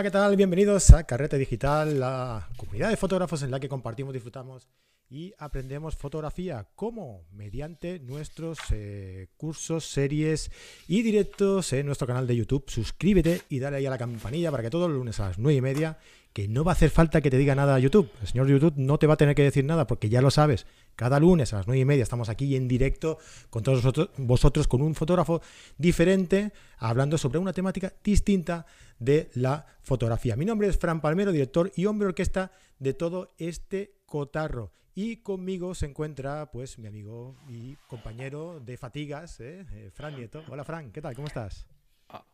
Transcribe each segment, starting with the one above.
Hola, ¿qué tal? Bienvenidos a Carrete Digital, la comunidad de fotógrafos en la que compartimos, disfrutamos y aprendemos fotografía. ¿Cómo? Mediante nuestros eh, cursos, series y directos en nuestro canal de YouTube. Suscríbete y dale ahí a la campanilla para que todos los lunes a las 9 y media, que no va a hacer falta que te diga nada a YouTube. El señor YouTube no te va a tener que decir nada porque ya lo sabes. Cada lunes a las 9 y media estamos aquí en directo con todos vosotros, con un fotógrafo diferente, hablando sobre una temática distinta de la fotografía. Mi nombre es Fran Palmero, director y hombre orquesta de todo este cotarro. Y conmigo se encuentra pues mi amigo y compañero de fatigas, ¿eh? Eh, Fran Nieto. Hola Fran, ¿qué tal? ¿Cómo estás?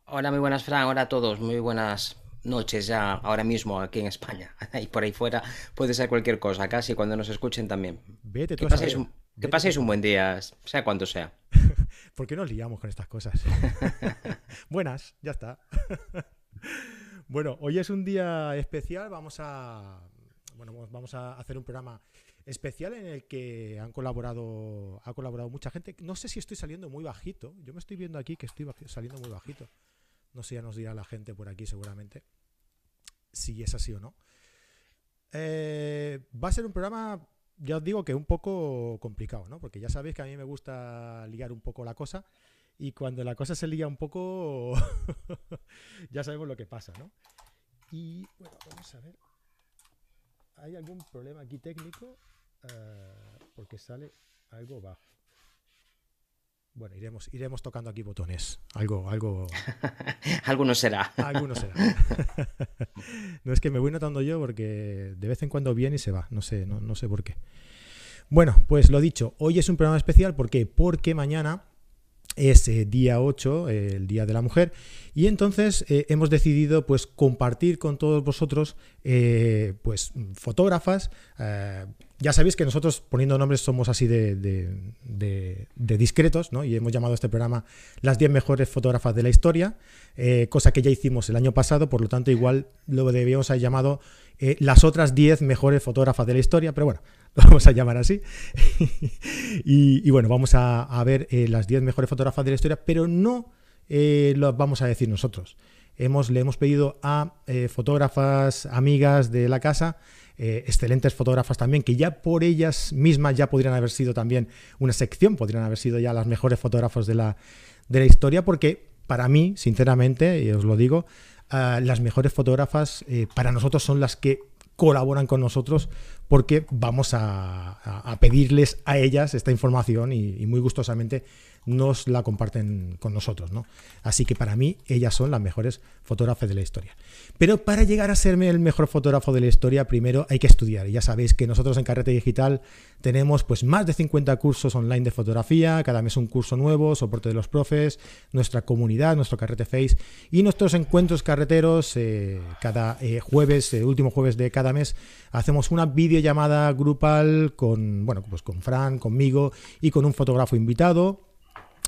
Hola, muy buenas Fran, hola a todos, muy buenas noches ya ahora mismo aquí en España. Y por ahí fuera puede ser cualquier cosa, casi cuando nos escuchen también. Vete que paséis, un, que paséis un buen día, sea cuando sea. ¿Por qué nos liamos con estas cosas? Buenas, ya está. bueno, hoy es un día especial, vamos a bueno, vamos a hacer un programa especial en el que han colaborado ha colaborado mucha gente. No sé si estoy saliendo muy bajito. Yo me estoy viendo aquí que estoy saliendo muy bajito. No sé, ya nos dirá la gente por aquí seguramente si es así o no. Eh, va a ser un programa, ya os digo que un poco complicado, ¿no? Porque ya sabéis que a mí me gusta liar un poco la cosa y cuando la cosa se lía un poco ya sabemos lo que pasa, ¿no? Y bueno, vamos a ver. ¿Hay algún problema aquí técnico? Eh, porque sale algo bajo. Bueno, iremos, iremos tocando aquí botones. Algo, algo. Alguno será. Alguno será. no es que me voy notando yo porque de vez en cuando viene y se va. No sé, no, no sé por qué. Bueno, pues lo dicho, hoy es un programa especial. ¿Por qué? Porque mañana es eh, día 8, el Día de la Mujer, y entonces eh, hemos decidido pues compartir con todos vosotros eh, pues fotógrafas. ya sabéis que nosotros poniendo nombres somos así de, discretos, ¿no? Y hemos llamado a este programa las 10 mejores fotógrafas de la historia, cosa que ya hicimos el año pasado, por lo tanto igual lo debíamos haber llamado las otras 10 mejores fotógrafas de la historia, pero bueno, vamos a llamar así. y, bueno, vamos a, ver las 10 mejores fotógrafas de la historia, pero no eh, lo vamos a decir nosotros. Hemos, le hemos pedido a eh, fotógrafas, amigas de la casa, eh, excelentes fotógrafas también, que ya por ellas mismas ya podrían haber sido también una sección, podrían haber sido ya las mejores fotógrafos de la, de la historia, porque para mí, sinceramente, y os lo digo, las mejores fotógrafas para nosotros son las que colaboran con nosotros porque vamos a, pedirles a ellas esta información y, muy gustosamente nos la comparten con nosotros. ¿no? Así que para mí ellas son las mejores fotógrafas de la historia. Pero para llegar a serme el mejor fotógrafo de la historia, primero hay que estudiar. Y ya sabéis que nosotros en Carrete Digital tenemos pues más de 50 cursos online de fotografía, cada mes un curso nuevo, soporte de los profes, nuestra comunidad, nuestro Carrete Face y nuestros encuentros carreteros eh, cada eh, jueves, el último jueves de cada mes, hacemos una videollamada grupal con, bueno, pues con Fran, conmigo y con un fotógrafo invitado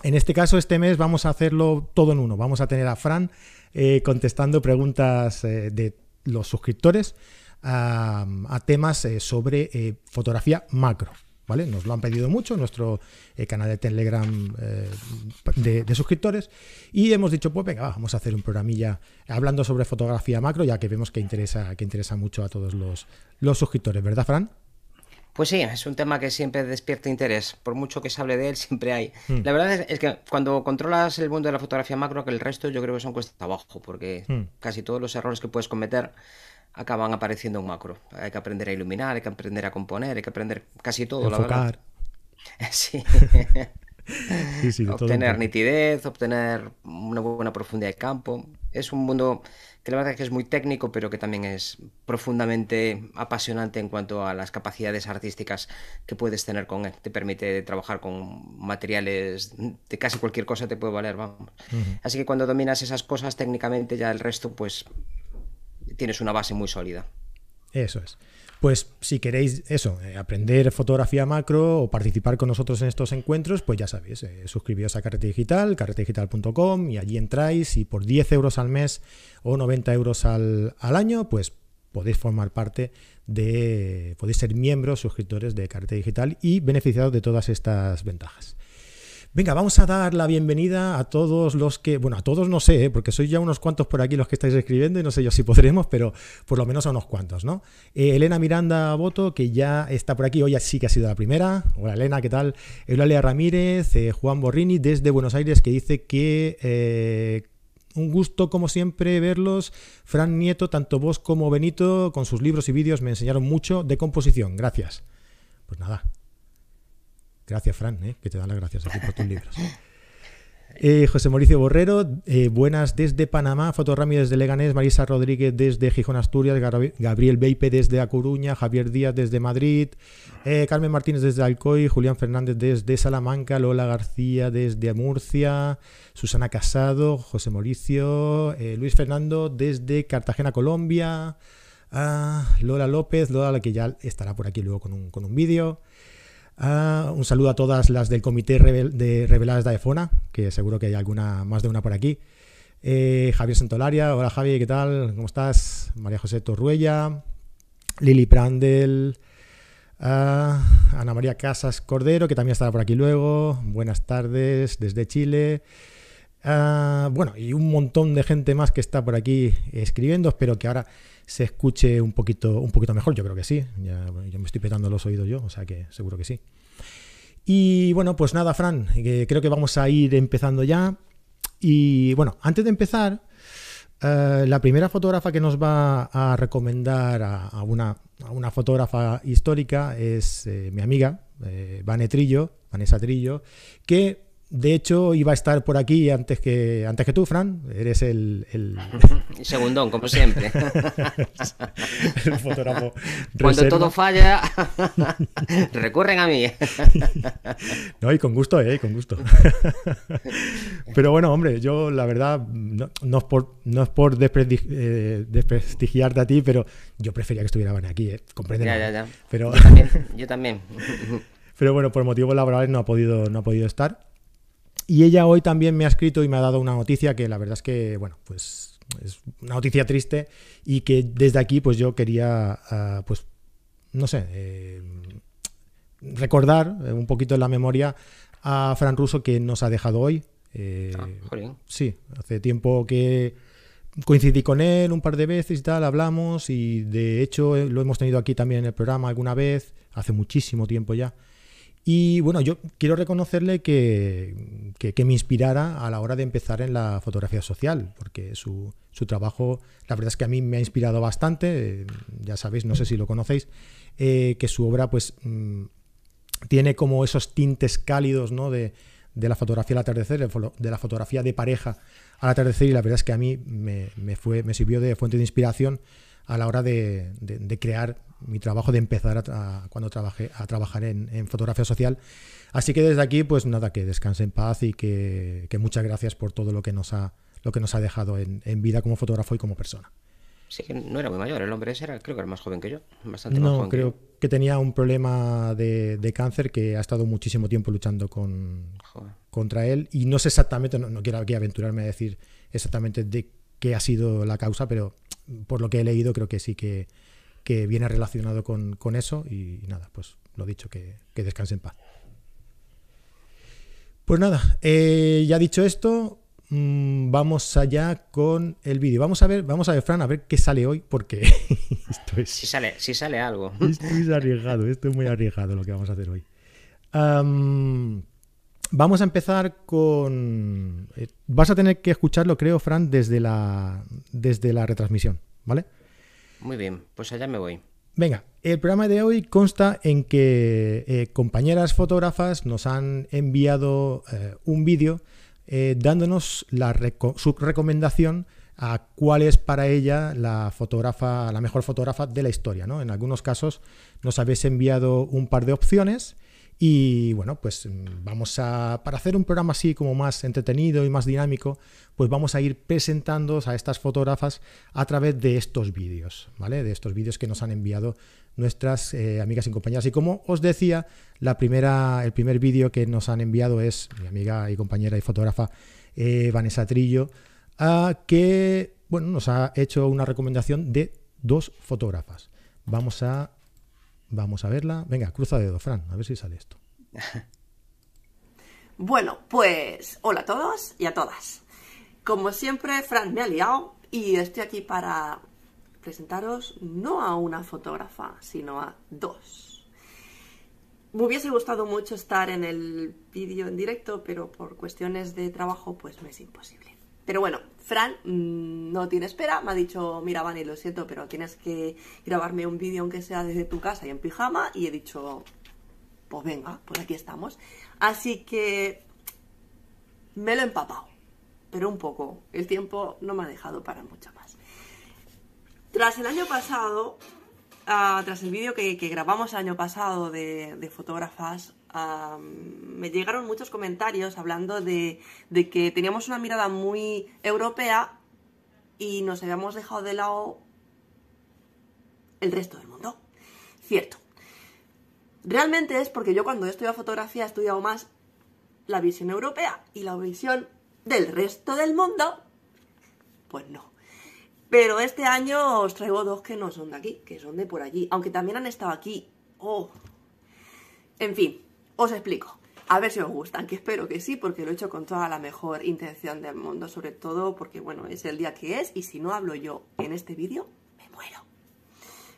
en este caso, este mes vamos a hacerlo todo en uno. Vamos a tener a Fran eh, contestando preguntas eh, de los suscriptores a, temas eh, sobre fotografía macro. ¿Vale? Nos lo han pedido mucho en nuestro canal de Telegram de, suscriptores y hemos dicho, pues venga, vamos a hacer un programilla hablando sobre fotografía macro, ya que vemos que interesa, que interesa mucho a todos los, los suscriptores, ¿verdad, Fran? Pues sí, es un tema que siempre despierta interés. Por mucho que se hable de él, siempre hay. Hmm. La verdad es, que cuando controlas el mundo de la fotografía macro, que el resto yo creo que son cuesta abajo, porque hmm. casi todos los errores que puedes cometer acaban apareciendo en macro. Hay que aprender a iluminar, hay que aprender a componer, hay que aprender casi todo, la verdad. Sí. obtener nitidez, obtener una buena profundidad de campo. Es un mundo que la verdad es que es muy técnico, pero que también es profundamente apasionante en cuanto a las capacidades artísticas que puedes tener con él. Te permite trabajar con materiales de casi cualquier cosa te puede valer, vamos. Así que cuando dominas esas cosas técnicamente ya el resto pues tienes una base muy sólida. Eso es. Pues si queréis eso, eh, aprender fotografía macro o participar con nosotros en estos encuentros, pues ya sabéis, eh, suscribíos a Carrete Digital, carretedigital.com y allí entráis y por 10 euros al mes o 90 euros al, año, pues podéis formar parte de, podéis ser miembros, suscriptores de Carrete Digital y beneficiados de todas estas ventajas. Venga, vamos a dar la bienvenida a todos los que, bueno, a todos no sé, ¿eh? porque soy ya unos cuantos por aquí los que estáis escribiendo y no sé yo si podremos, pero por lo menos a unos cuantos, ¿no? Eh, Elena Miranda Boto, que ya está por aquí, hoy sí que ha sido la primera. Hola Elena, ¿qué tal? Eulalia Ramírez, eh, Juan Borrini desde Buenos Aires, que dice que un gusto como siempre verlos. Fran Nieto, tanto vos como Benito, con sus libros y vídeos me enseñaron mucho de composición. Gracias. Pues nada, Gracias, Fran, ¿eh? que te dan las gracias aquí por tus libros. Eh, José Mauricio Borrero, eh, buenas desde Panamá, Fotorrami desde Leganés, Marisa Rodríguez desde Gijón, Asturias, Gabriel Beipe desde A Coruña, Javier Díaz desde Madrid, Carmen Martínez desde Alcoy, Julián Fernández desde Salamanca, Lola García desde Murcia, Susana Casado, José Mauricio, Luis Fernando desde Cartagena, Colombia, ah, Lola López, Lola que ya estará por aquí luego con un, con un vídeo. Ah, un saludo a todas las del comité de reveladas de AEFONA, que seguro que hay alguna, más de una por aquí. Eh, Javier Santolaria, hola Javi, ¿qué tal? ¿Cómo estás? María José Torruella, Lili Prandel, ah, Ana María Casas Cordero, que también estará por aquí luego. Buenas tardes desde Chile. Ah, bueno, y un montón de gente más que está por aquí escribiendo. Espero que ahora se escuche un poquito, un poquito mejor. Yo creo que sí. Ya, me estoy petando los oídos yo, o sea que seguro que sí. Y bueno, pues nada, Fran, creo que vamos a ir empezando ya. Y bueno, antes de empezar, eh, la primera fotógrafa que nos va a recomendar a, una, una, fotógrafa histórica es eh, mi amiga, eh, Trillo, Vanessa Trillo, que de hecho, iba a estar por aquí antes que, antes que tú, Fran. Eres el, el... Segundón, como siempre. el fotógrafo. Cuando todo falla, recurren a mí. no, y con gusto, ¿eh? Con gusto. Pero bueno, hombre, yo la verdad, no, es por, no es por eh, desprestigiarte a ti, pero yo prefería que estuviera aquí, ¿eh? Ya, ya, ya. Pero... Yo también. Yo también. Pero bueno, por motivos laborales no ha podido, no ha podido estar. Y ella hoy también me ha escrito y me ha dado una noticia que la verdad es que, bueno, pues es una noticia triste y que desde aquí pues yo quería, ah, pues, no sé, eh, recordar un poquito en la memoria a Fran Russo que nos ha dejado hoy. Eh, ah, sí, hace tiempo que coincidí con él un par de veces y tal, hablamos y de hecho lo hemos tenido aquí también en el programa alguna vez, hace muchísimo tiempo ya. Y bueno, yo quiero reconocerle que, me inspirara a la hora de empezar en la fotografía social, porque su, trabajo, la verdad es que a mí me ha inspirado bastante, ya sabéis, no sé si lo conocéis, eh, que su obra pues mm, tiene como esos tintes cálidos ¿no? de, la fotografía al atardecer, de la fotografía de pareja al atardecer, y la verdad es que a mí me, fue, me sirvió de fuente de inspiración a la hora de, crear mi trabajo, de empezar a, cuando trabajé, a trabajar en, fotografía social. Así que desde aquí, pues nada, que descanse en paz y que, muchas gracias por todo lo que nos ha, lo que nos ha dejado en, vida como fotógrafo y como persona. Sí, que no era muy mayor, el hombre ese era, creo que era más joven que yo, bastante no, más joven creo que, tenía un problema de, cáncer que ha estado muchísimo tiempo luchando con, contra él y no sé exactamente, no, quiero aquí aventurarme a decir exactamente de qué ha sido la causa, pero por lo que he leído, creo que sí que, viene relacionado con, eso. Y, nada, pues lo dicho, que, que descanse en paz. Pues nada, eh, ya dicho esto, mm, vamos allá con el vídeo. Vamos a ver, vamos a ver, Fran, a ver qué sale hoy, porque esto es. Si sale, si sale algo. Esto es arriesgado, esto es muy arriesgado lo que vamos a hacer hoy. Vamos a empezar con... Eh, vas a tener que escucharlo, creo, Fran, desde la, desde la retransmisión, ¿vale? Muy bien, pues allá me voy. Venga, el programa de hoy consta en que eh, compañeras fotógrafas nos han enviado eh, un vídeo dándonos la su recomendación a cuál es para ella la fotógrafa, la mejor fotógrafa de la historia. ¿no? En algunos casos nos habéis enviado un par de opciones y bueno, pues mm, vamos a, para hacer un programa así como más entretenido y más dinámico, pues vamos a ir presentando a estas fotógrafas a través de estos vídeos, ¿vale? De estos vídeos que nos han enviado nuestras eh, amigas y compañeras. Y como os decía, la primera, el primer vídeo que nos han enviado es mi amiga y compañera y fotógrafa eh, Vanessa Trillo, que bueno, nos ha hecho una recomendación de dos fotógrafas. Vamos a Vamos a verla. Venga, cruza dedo, Fran, a ver si sale esto. Bueno, pues hola a todos y a todas. Como siempre, Fran me ha liado y estoy aquí para presentaros no a una fotógrafa, sino a dos. Me hubiese gustado mucho estar en el vídeo en directo, pero por cuestiones de trabajo pues me es imposible. Pero bueno, Fran mmm, no tiene espera, me ha dicho, mira Vani, lo siento, pero tienes que grabarme un vídeo aunque sea desde tu casa y en pijama, y he dicho, pues venga, pues aquí estamos. Así que me lo he empapado, pero un poco. El tiempo no me ha dejado para mucho más. Tras el año pasado, uh, tras el vídeo que, grabamos el año pasado de fotógrafas, me llegaron muchos comentarios hablando de, de que teníamos una mirada muy europea y nos habíamos dejado de lado el resto del mundo. Cierto. Realmente es porque yo cuando he estudiado fotografía he estudiado más la visión europea y la visión del resto del mundo, pues no. Pero este año os traigo dos que no son de aquí, que son de por allí, aunque también han estado aquí. Oh. En fin, os explico. A ver si os gustan, que espero que sí, porque lo he hecho con toda la mejor intención del mundo, sobre todo porque, bueno, es el día que es y si no hablo yo en este vídeo, me muero.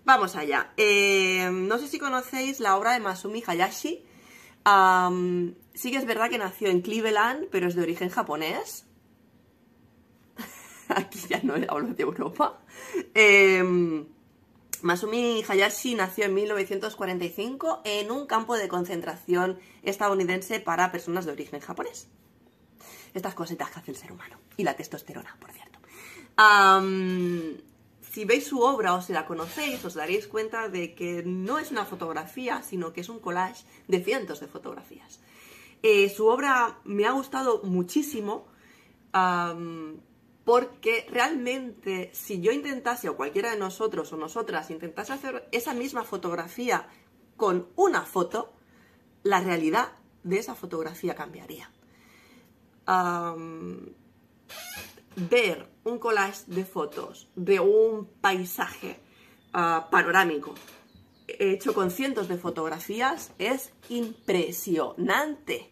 Vamos allá. Eh, no sé si conocéis la obra de Masumi Hayashi. Sí que es verdad que nació en Cleveland, pero es de origen japonés. Aquí ya no hablo de Europa. Eh, Masumi Hayashi nació en 1945 en un campo de concentración estadounidense para personas de origen japonés. Estas cositas que hace el ser humano. Y la testosterona, por cierto. Si veis su obra o si la conocéis, os daréis cuenta de que no es una fotografía, sino que es un collage de cientos de fotografías. Eh, su obra me ha gustado muchísimo porque realmente si yo intentase, o cualquiera de nosotros o nosotras intentase hacer esa misma fotografía con una foto, la realidad de esa fotografía cambiaría. Ver un collage de fotos de un paisaje uh, panorámico hecho con cientos de fotografías es impresionante.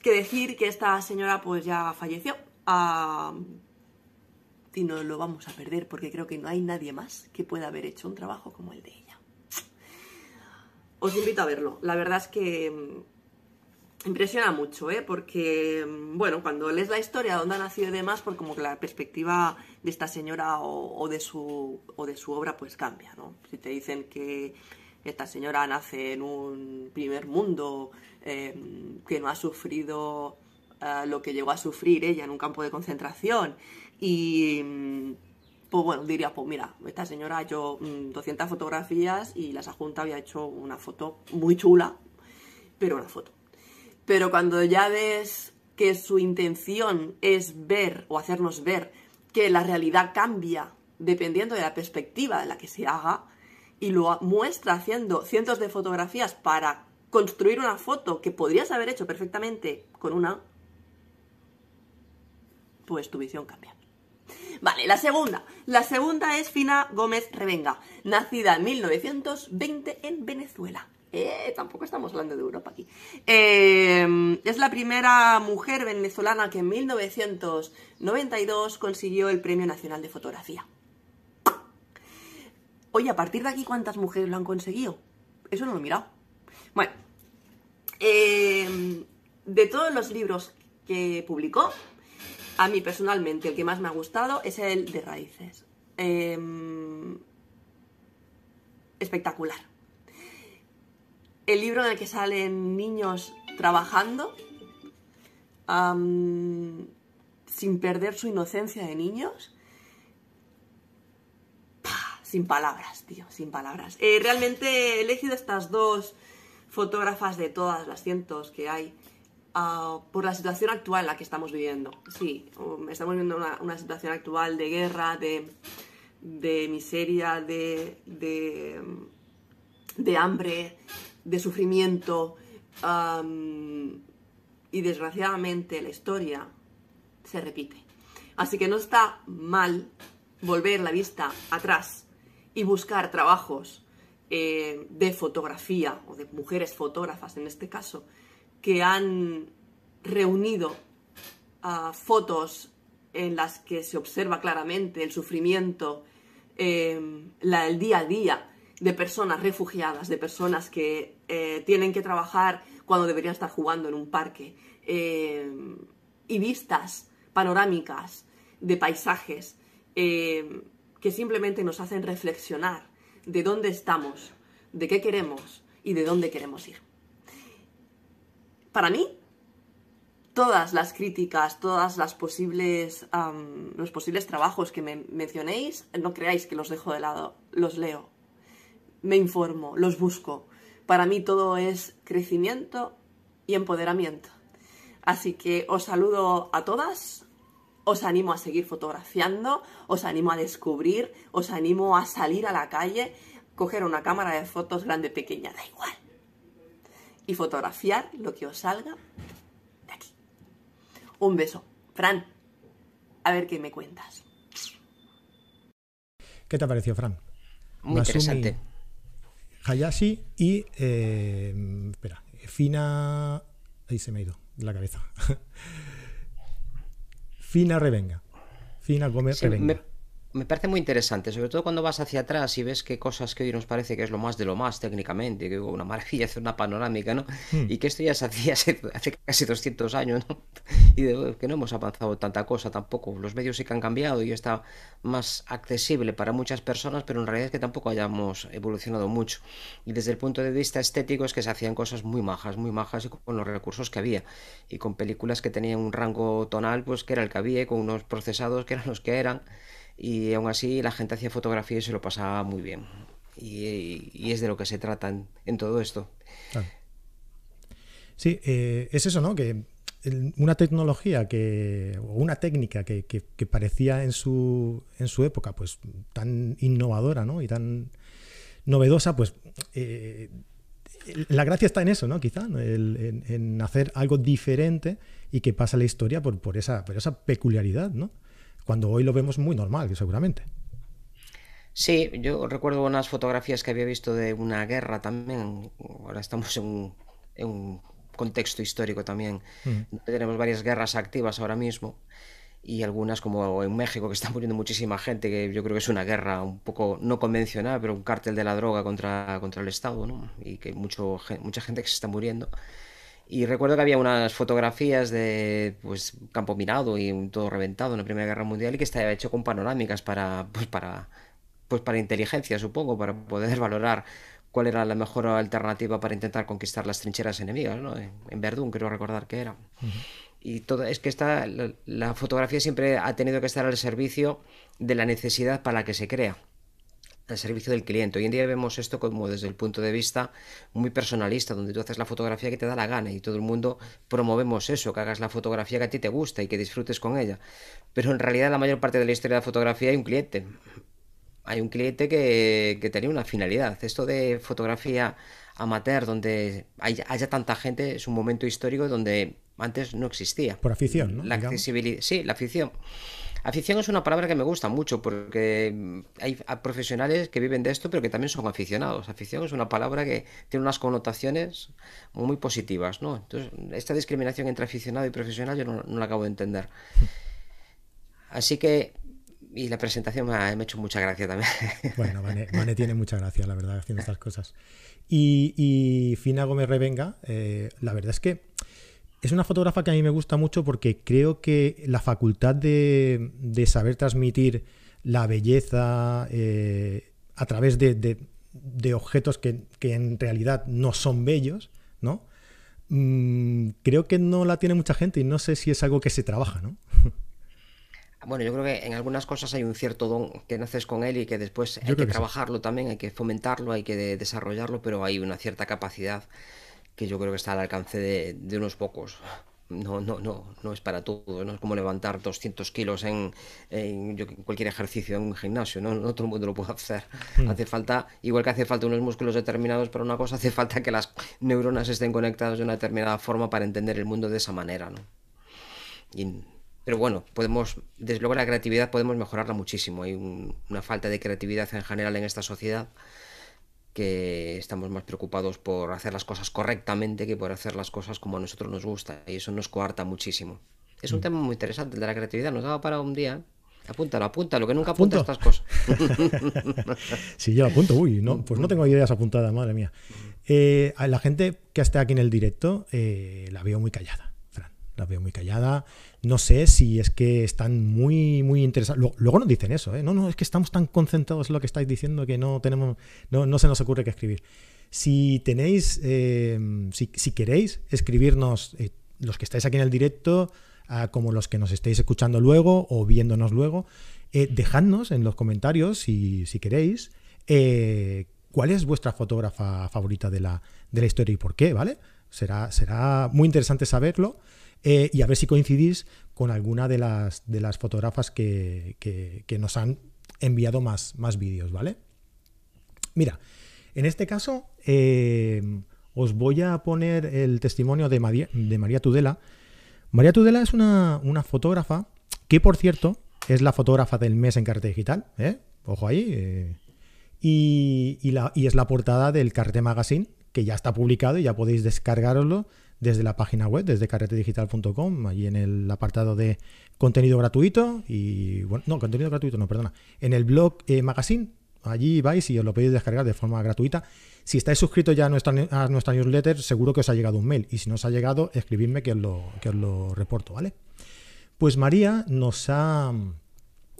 Que decir que esta señora pues ya falleció y no lo vamos a perder porque creo que no hay nadie más que pueda haber hecho un trabajo como el de ella. Os invito a verlo. La verdad es que impresiona mucho, ¿eh? porque, bueno, cuando lees la historia de dónde ha nacido y demás, pues como que la perspectiva de esta señora o, de, su, o de su obra pues cambia, ¿no? Si te dicen que esta señora nace en un primer mundo, eh, que no ha sufrido lo que llegó a sufrir ella en un campo de concentración y... Pues bueno, diría, pues mira, esta señora ha hecho 200 fotografías y la Sajunta había hecho una foto muy chula, pero una foto. Pero cuando ya ves que su intención es ver o hacernos ver que la realidad cambia dependiendo de la perspectiva en la que se haga y lo muestra haciendo cientos de fotografías para construir una foto que podrías haber hecho perfectamente con una, pues tu visión cambia. Vale, la segunda. La segunda es Fina Gómez Revenga, nacida en 1920 en Venezuela. Eh, tampoco estamos hablando de Europa aquí. Eh, es la primera mujer venezolana que en 1992 consiguió el Premio Nacional de Fotografía. Oye, a partir de aquí, ¿cuántas mujeres lo han conseguido? Eso no lo he mirado. Bueno, eh, de todos los libros que publicó, a mí personalmente el que más me ha gustado es el de Raíces. Eh, espectacular el libro en el que salen niños trabajando sin perder su inocencia de niños. Sin palabras, tío, sin palabras. Eh, realmente he elegido estas dos fotógrafas de todas las cientos que hay uh, por la situación actual en la que estamos viviendo. Sí, um, estamos viviendo una, una, situación actual de guerra, de, miseria, de, de, hambre, de sufrimiento y desgraciadamente la historia se repite. Así que no está mal volver la vista atrás y buscar trabajos eh, de fotografía o de mujeres fotógrafas en este caso que han reunido ah, fotos en las que se observa claramente el sufrimiento, em, el día a día de personas refugiadas, de personas que eh, tienen que trabajar cuando deberían estar jugando en un parque, em, y vistas panorámicas de paisajes em, que simplemente nos hacen reflexionar de dónde estamos, de qué queremos y de dónde queremos ir. Para mí, todas las críticas, todas las posibles, los posibles trabajos que me mencionéis, no creáis que los dejo de lado, los leo, me informo, los busco. Para mí todo es crecimiento y empoderamiento. Así que os saludo a todas, os animo a seguir fotografiando, os animo a descubrir, os animo a salir a la calle, coger una cámara de fotos grande, pequeña, da igual. Y fotografiar lo que os salga un beso. Fran, a ver qué me cuentas. ¿Qué te ha parecido, Fran? Muy interesante. Hayashi y. Eh, espera, Fina. Ahí se me ha ido la cabeza. Fina Revenga. Fina Gómez Revenga me parece muy interesante, sobre todo cuando vas hacia atrás y ves que cosas que hoy nos parece que es lo más de lo más técnicamente, que una maravilla hacer una panorámica, ¿no? Hmm. Y que esto ya se hacía hace, casi 200 años, ¿no? Y de, que no hemos avanzado tanta cosa tampoco. Los medios sí que han cambiado y está más accesible para muchas personas, pero en realidad es que tampoco hayamos evolucionado mucho. Y desde el punto de vista estético es que se hacían cosas muy majas, muy majas y con los recursos que había. Y con películas que tenían un rango tonal, pues que era el que había, con unos procesados que eran los que eran y aún así la gente hacía fotografía y se lo pasaba muy bien. Y, es de lo que se trata en, todo esto. Sí, eh, es eso, ¿no? Que una tecnología que, o una técnica que, parecía en su, en su época pues tan innovadora ¿no? y tan novedosa, pues eh, la gracia está en eso, ¿no? Quizá, en, hacer algo diferente y que pasa la historia por, por, esa, por esa peculiaridad, ¿no? Cuando hoy lo vemos muy normal, seguramente. Sí, yo recuerdo unas fotografías que había visto de una guerra también. Ahora estamos en un, contexto histórico también. Mm. Tenemos varias guerras activas ahora mismo y algunas como en México que está muriendo muchísima gente, que yo creo que es una guerra un poco no convencional, pero un cártel de la droga contra, contra el Estado, ¿no? Y que mucho, mucha gente que se está muriendo. Y recuerdo que había unas fotografías de pues campo minado y todo reventado en la Primera Guerra Mundial y que estaba hecho con panorámicas para pues para pues para inteligencia, supongo, para poder valorar cuál era la mejor alternativa para intentar conquistar las trincheras enemigas, ¿no? En Verdún, creo recordar que era. Y todo es que esta la fotografía siempre ha tenido que estar al servicio de la necesidad para la que se crea al servicio del cliente. Hoy en día vemos esto como desde el punto de vista muy personalista, donde tú haces la fotografía que te da la gana y todo el mundo promovemos eso, que hagas la fotografía que a ti te gusta y que disfrutes con ella. Pero en realidad la mayor parte de la historia de la fotografía hay un cliente. Hay un cliente que, tenía una finalidad. Esto de fotografía amateur, donde haya, tanta gente, es un momento histórico donde antes no existía. Por afición, ¿no? La accesibilidad, sí, la afición. Afición es una palabra que me gusta mucho porque hay profesionales que viven de esto, pero que también son aficionados. Afición es una palabra que tiene unas connotaciones muy positivas, ¿no? Entonces, esta discriminación entre aficionado y profesional yo no, la acabo de entender. Así que y la presentación me ha, hecho mucha gracia también. Bueno, Mane, tiene mucha gracia, la verdad, haciendo estas cosas. Y, Fina Gómez Revenga, eh, la verdad es que es una fotógrafa que a mí me gusta mucho porque creo que la facultad de, saber transmitir la belleza eh, a través de, objetos que, en realidad no son bellos, ¿no? Mm, creo que no la tiene mucha gente y no sé si es algo que se trabaja, ¿no? Bueno, yo creo que en algunas cosas hay un cierto don que naces con él y que después hay que, trabajarlo también, hay que fomentarlo, hay que desarrollarlo, pero hay una cierta capacidad que yo creo que está al alcance de, unos pocos. No, no, no, no es para todo, no es como levantar 200 kilos en, cualquier ejercicio en un gimnasio, ¿no? no todo el mundo lo puede hacer. Hmm. Hace falta, igual que hace falta unos músculos determinados para una cosa, hace falta que las neuronas estén conectadas de una determinada forma para entender el mundo de esa manera. ¿no? pero bueno, podemos, desde luego la creatividad podemos mejorarla muchísimo. Hay una falta de creatividad en general en esta sociedad que estamos más preocupados por hacer las cosas correctamente que por hacer las cosas como a nosotros nos gusta y eso nos coarta muchísimo. Es un mm. tema muy interesante el de la creatividad, nos daba para un día. Apúntalo, apúntalo, que nunca apunta estas cosas. sí, yo apunto, uy, no, pues no tengo ideas apuntadas, madre mía. Eh, la gente que está aquí en el directo eh, la veo muy callada, la veo muy callada. No sé si es que están muy, muy interesados. Luego, nos dicen eso, ¿eh? No, no, es que estamos tan concentrados en lo que estáis diciendo que no tenemos, no, no se nos ocurre qué escribir. Si tenéis, eh, si, si, queréis escribirnos, los que estáis aquí en el directo, como los que nos estéis escuchando luego o viéndonos luego, eh, dejadnos en los comentarios, si, si queréis, eh, cuál es vuestra fotógrafa favorita de la, de la historia y por qué, ¿vale? Será, será muy interesante saberlo eh, y a ver si coincidís con alguna de las, de las fotógrafas que, que, nos han enviado más, más vídeos, ¿vale? Mira, en este caso os voy a poner el testimonio de María, de María Tudela, María Tudela es una, fotógrafa que, por cierto, es la fotógrafa del mes en Carrete Digital. ¿eh? Ojo ahí. Eh. Y, es la portada del Carrete Magazine, que ya está publicado y ya podéis descargarlo desde la página web, desde carretedigital.com, allí en el apartado de contenido gratuito. Y bueno, no, contenido gratuito, no, perdona. En el blog eh, Magazine, allí vais y os lo podéis descargar de forma gratuita. Si estáis suscritos ya a nuestra, a nuestra newsletter, seguro que os ha llegado un mail. Y si no os ha llegado, escribidme que os lo, que os lo reporto, ¿vale? Pues María nos ha,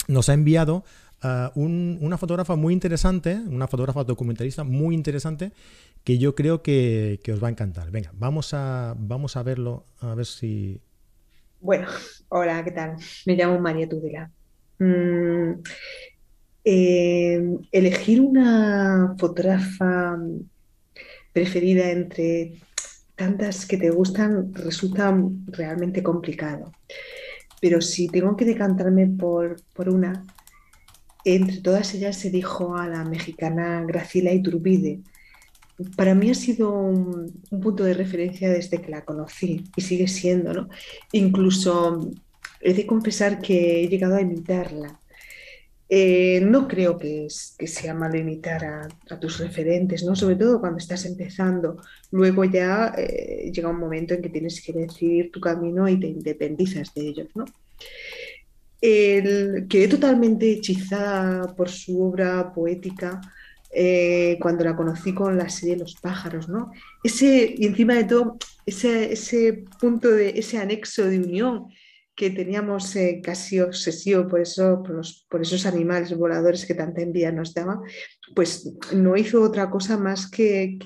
nos ha enviado uh, una fotógrafa muy interesante, una fotógrafa documentalista muy interesante, que yo creo que, os va a encantar. Venga, vamos a, vamos a verlo, a ver si... Bueno, hola, ¿qué tal? Me llamo María Tudela. Mm, eh, elegir una fotógrafa preferida entre tantas que te gustan resulta realmente complicado. Pero si tengo que decantarme por, una, entre todas ellas se dijo a la mexicana Graciela Iturbide. Para mí ha sido un, punto de referencia desde que la conocí y sigue siendo, ¿no? Incluso he de confesar que he llegado a imitarla eh, no creo que, sea malo imitar a, tus referentes, ¿no? sobre todo cuando estás empezando. Luego ya eh, llega un momento en que tienes que decidir tu camino y te independizas de ellos. ¿no? quedé totalmente hechizada por su obra poética eh, cuando la conocí con la serie Los pájaros. ¿no? Ese, y encima de todo, ese, punto de ese anexo de unión que teníamos eh, casi obsesivo por, eso, por, esos animales voladores que tanta envidia nos daba, pues no hizo otra cosa más que,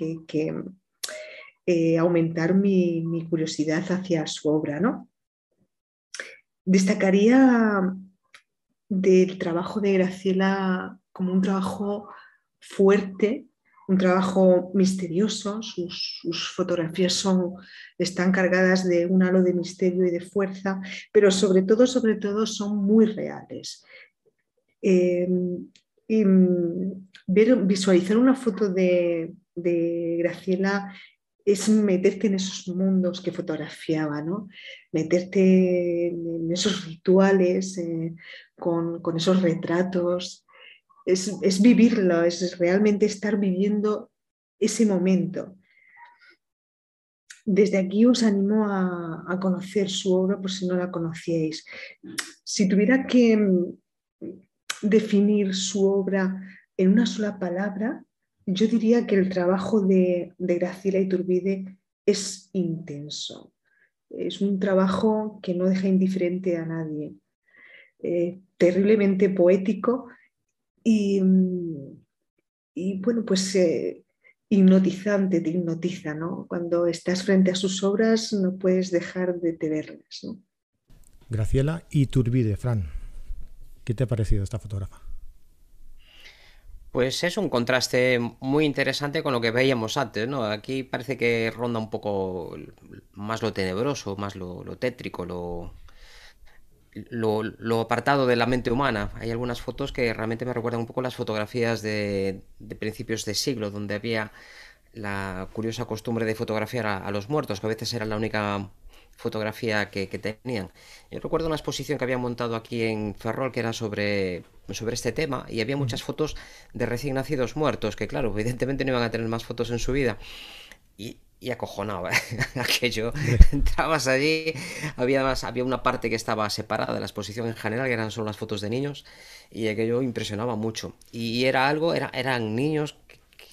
eh, aumentar mi, curiosidad hacia su obra. ¿no? Destacaría del trabajo de Graciela como un trabajo fuerte, un trabajo misterioso, sus, fotografías son, están cargadas de un halo de misterio y de fuerza, pero sobre todo, sobre todo son muy reales. Em, visualizar una foto de, Graciela es meterte en esos mundos que fotografiaba, ¿no? meterte en esos rituales, eh, con, con, esos retratos, es, vivirlo, es realmente estar viviendo ese momento. Desde aquí os animo a, conocer su obra por si no la conocíais. Si tuviera que mm, definir su obra en una sola palabra, yo diría que el trabajo de, de Graciela Iturbide es intenso. Es un trabajo que no deja indiferente a nadie. Eh, terriblemente poético y, bueno, pues eh, hipnotizante, te hipnotiza, ¿no? Cuando estás frente a sus obras no puedes dejar de verlas, ¿no? Graciela Iturbide, Fran, ¿qué te ha parecido esta fotógrafa? Pues es un contraste muy interesante con lo que veíamos antes, ¿no? Aquí parece que ronda un poco más lo tenebroso, más lo tétrico, lo, lo, apartado de la mente humana. Hay algunas fotos que realmente me recuerdan un poco las fotografías de, principios de siglo, donde había la curiosa costumbre de fotografiar a, los muertos, que a veces era la única fotografía que, tenían. Yo recuerdo una exposición que había montado aquí en Ferrol que era sobre, sobre este tema y había muchas fotos de recién nacidos muertos, que claro, evidentemente no iban a tener más fotos en su vida. Y, y acojonado ¿eh? aquello. Entrabas allí, había, más, había una parte que estaba separada de la exposición en general, que eran solo las fotos de niños, y aquello impresionaba mucho. Y era algo, era, eran niños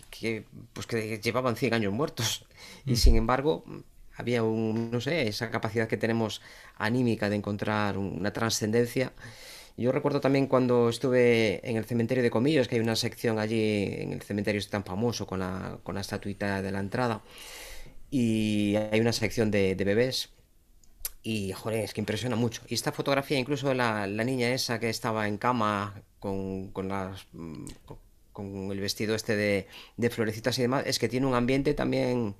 que, pues que llevaban 100 años muertos, y mm. sin embargo había un, no sé, esa capacidad que tenemos anímica de encontrar una trascendencia. Yo recuerdo también cuando estuve en el cementerio de Comillos, que hay una sección allí en el cementerio tan famoso con la, con la estatuita de la entrada, y hay una sección de, bebés. Y, joder, es que impresiona mucho. Y esta fotografía, incluso de la, la niña esa que estaba en cama con, con las, con, el vestido este de, de florecitas y demás, es que tiene un ambiente también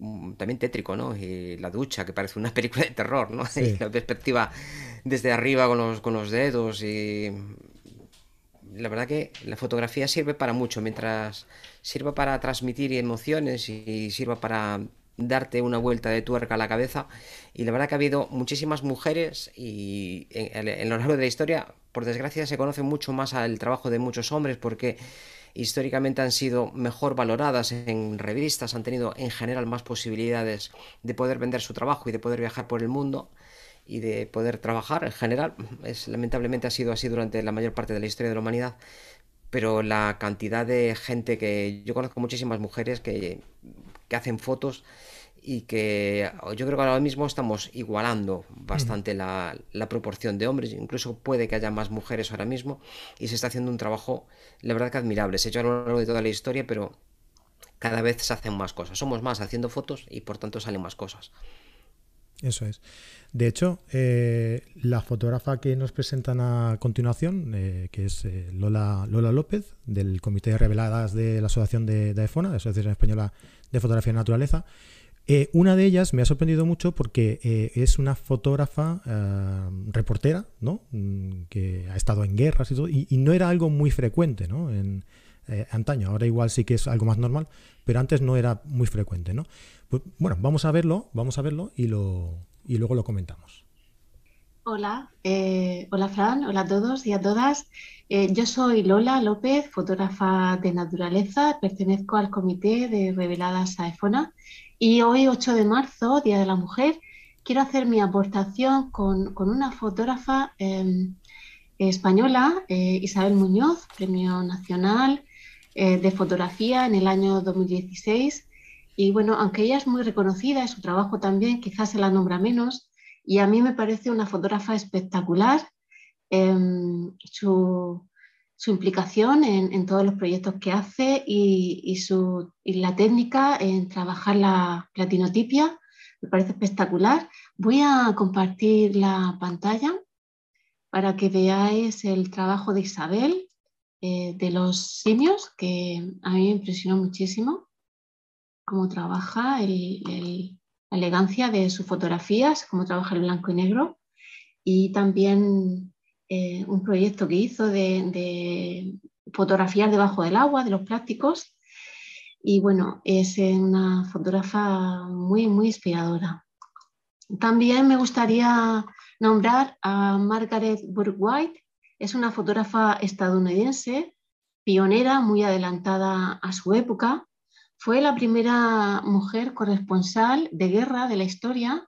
Mm, también tétrico, ¿no? Y la ducha, que parece una película de terror, ¿no? Y la perspectiva desde arriba con los, con los dedos y... La verdad que la fotografía sirve para mucho, mientras sirva para transmitir emociones y sirva para darte una vuelta de tuerca a la cabeza. Y la verdad que ha habido muchísimas mujeres y en, lo largo de la historia, por desgracia, se conoce mucho más al trabajo de muchos hombres porque históricamente han sido mejor valoradas en revistas, han tenido en general más posibilidades de poder vender su trabajo y de poder viajar por el mundo y de poder trabajar en general. Es, lamentablemente ha sido así durante la mayor parte de la historia de la humanidad, pero la cantidad de gente que yo conozco muchísimas mujeres que, que hacen fotos y que yo creo que ahora mismo estamos igualando bastante la, proporción de hombres, incluso puede que haya más mujeres ahora mismo y se está haciendo un trabajo, la verdad que admirable, se ha hecho a lo largo de toda la historia, pero cada vez se hacen más cosas, somos más haciendo fotos y por tanto salen más cosas. Eso es. De hecho, eh, la fotógrafa que nos presentan a continuación, eh, que es eh, Lola, Lola López, del Comité de Reveladas de la Asociación de, de la Asociación Española de Fotografía y Naturaleza, eh, una de ellas me ha sorprendido mucho porque eh, es una fotógrafa reportera, ¿no? Mm, que ha estado en guerras y todo, y, no era algo muy frecuente, ¿no? En, antaño, ahora igual sí que es algo más normal, pero antes no era muy frecuente, ¿no? Pues, bueno, vamos a verlo, vamos a verlo y, lo, y luego lo comentamos. Hola, hola Fran, hola a todos y a todas. yo soy Lola López, fotógrafa de naturaleza, pertenezco al comité de Reveladas AEFONA y hoy, 8 de marzo, Día de la Mujer, quiero hacer mi aportación con, una fotógrafa española, eh, Isabel Muñoz, Premio Nacional eh, de Fotografía en el año 2016. Y bueno, aunque ella es muy reconocida, su trabajo también quizás se la nombra menos, y a mí me parece una fotógrafa espectacular. Em, su, su implicación en, todos los proyectos que hace y, su, la técnica en trabajar la platinotipia. Me parece espectacular. Voy a compartir la pantalla para que veáis el trabajo de Isabel eh, de los simios, que a mí me impresionó muchísimo cómo trabaja, la elegancia de sus fotografías, cómo trabaja el blanco y negro y también eh, un proyecto que hizo de, fotografiar debajo del agua, de los plásticos. Y bueno, es una fotógrafa muy, muy inspiradora. También me gustaría nombrar a Margaret Burke White. Es una fotógrafa estadounidense, pionera, muy adelantada a su época. Fue la primera mujer corresponsal de guerra de la historia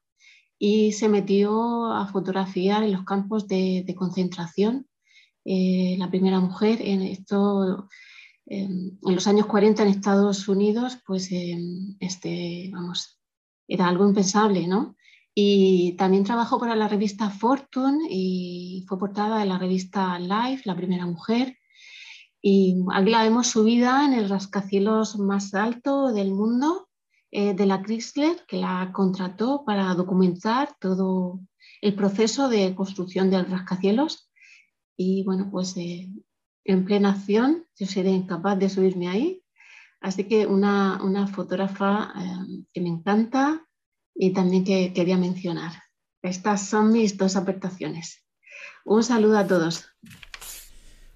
y se metió a fotografiar en los campos de, concentración. Eh, la primera mujer en esto, en los años 40 en Estados Unidos, pues este, vamos, era algo impensable, ¿no? Y también trabajó para la revista Fortune y fue portada de la revista Life, la primera mujer. Y aquí la vemos subida en el rascacielos más alto del mundo eh, de la Chrysler que la contrató para documentar todo el proceso de construcción del rascacielos. Y bueno, pues eh, en plena acción yo seré incapaz de subirme ahí. Así que una, fotógrafa eh, que me encanta y también que quería mencionar. Estas son mis dos aportaciones. Un saludo a todos.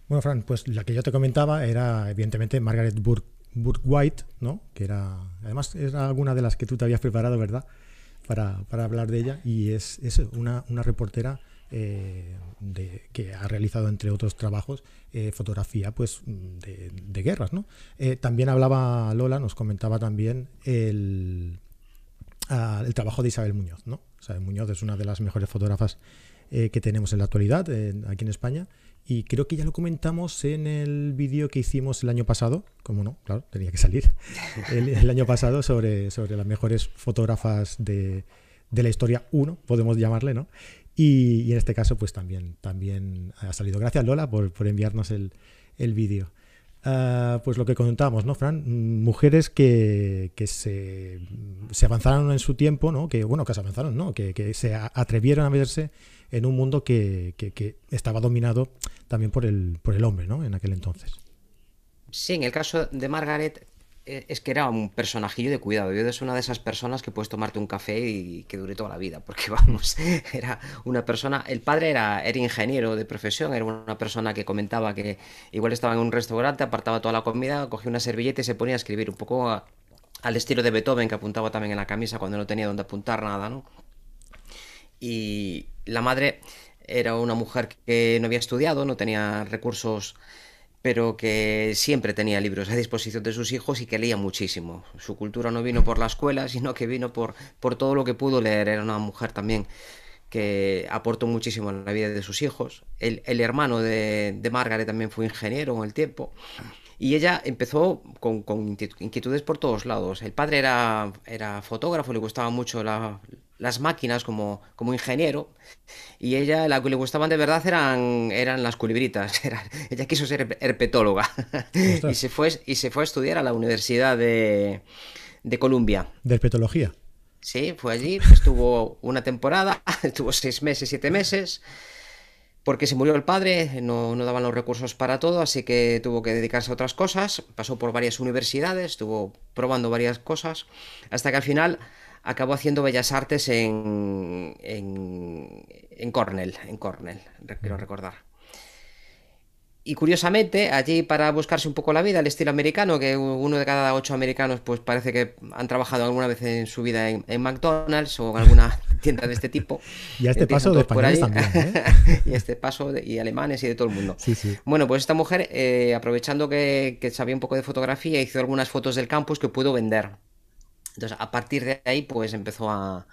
Bueno, Fran, pues la que yo te comentaba era evidentemente Margaret Burke Burke White, ¿no? Que era, además era alguna de las que tú te habías preparado, ¿verdad? para, hablar de ella y es, es una, una reportera eh, de, que ha realizado, entre otros trabajos, eh, fotografía pues, de, guerras. ¿no? Eh, también hablaba Lola, nos comentaba también el, ah, el trabajo de Isabel Muñoz. ¿no? Isabel Muñoz es una de las mejores fotógrafas que tenemos en la actualidad aquí en España. Y creo que ya lo comentamos en el vídeo que hicimos el año pasado, como no, claro, tenía que salir, el, año pasado sobre, sobre las mejores fotógrafas de, de la historia 1, podemos llamarle, ¿no? Y, en este caso, pues también, también ha salido. Gracias, Lola, por, enviarnos el, vídeo. Ah, pues lo que comentábamos, ¿no, Fran? Mujeres que, se, avanzaron en su tiempo, ¿no? Que, bueno, que se avanzaron, ¿no? Que, se atrevieron a verse en un mundo que, estaba dominado también por el, por el hombre, ¿no? En aquel entonces. Sí, en el caso de Margaret, es que era un personajillo de cuidado. Yo es una de esas personas que puedes tomarte un café y que dure toda la vida, porque vamos, era una persona. El padre era, era ingeniero de profesión, era una persona que comentaba que igual estaba en un restaurante, apartaba toda la comida, cogía una servilleta y se ponía a escribir un poco al estilo de Beethoven, que apuntaba también en la camisa cuando no tenía donde apuntar nada, ¿no? Y la madre era una mujer que no había estudiado, no tenía recursos pero que siempre tenía libros a disposición de sus hijos y que leía muchísimo. Su cultura no vino por la escuela, sino que vino por, por todo lo que pudo leer. Era una mujer también que aportó muchísimo en la vida de sus hijos. El, hermano de, de, Margaret también fue ingeniero con el tiempo. Y ella empezó con, con, inquietudes por todos lados. El padre era, era fotógrafo, le gustaba mucho la, las máquinas como, como ingeniero y ella la que le gustaban de verdad eran, eran las culibritas. ella quiso ser herpetóloga y, se fue, y se fue a estudiar a la Universidad de, de Columbia. ¿De herpetología? Sí, fue allí, estuvo una temporada, estuvo seis meses, siete meses, porque se murió el padre, no, no, daban los recursos para todo, así que tuvo que dedicarse a otras cosas, pasó por varias universidades, estuvo probando varias cosas, hasta que al final acabó haciendo Bellas Artes en, en, Cornell, en Cornell, quiero recordar. Y curiosamente, allí para buscarse un poco la vida, el estilo americano, que uno de cada ocho americanos pues parece que han trabajado alguna vez en su vida en, McDonald's o en alguna tienda de este tipo. y a este paso de españoles también. ¿eh? y este paso de, y alemanes y de todo el mundo. Bueno, pues esta mujer, eh, aprovechando que, que sabía un poco de fotografía, hizo algunas fotos del campus que pudo vender. Entonces, a partir de ahí, pues empezó a,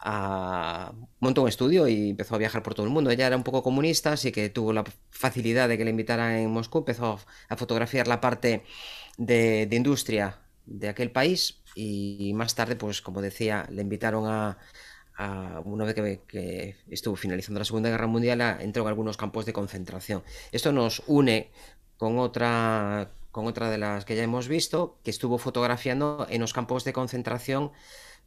a montó un estudio y empezó a viajar por todo el mundo. Ella era un poco comunista, así que tuvo la facilidad de que le invitaran en Moscú, empezó a fotografiar la parte de, industria de aquel país y más tarde, pues como decía, le invitaron a, una vez que, que, estuvo finalizando la Segunda Guerra Mundial, entró en algunos campos de concentración. Esto nos une con otra con otra de las que ya hemos visto, que estuvo fotografiando en los campos de concentración,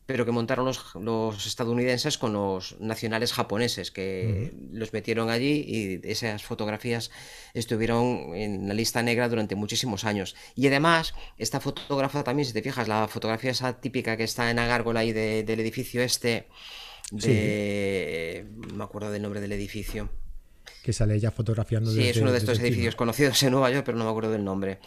pero que montaron los, estadounidenses con los nacionales japoneses, que los metieron allí y esas fotografías estuvieron en la lista negra durante muchísimos años. Y además, esta fotógrafa también, si te fijas, la fotografía esa típica que está en la gárgola ahí del edificio este, de... me acuerdo del nombre del edificio que sale ella fotografiando. Sí, es uno de estos edificios conocidos en Nueva York, pero no me acuerdo del nombre.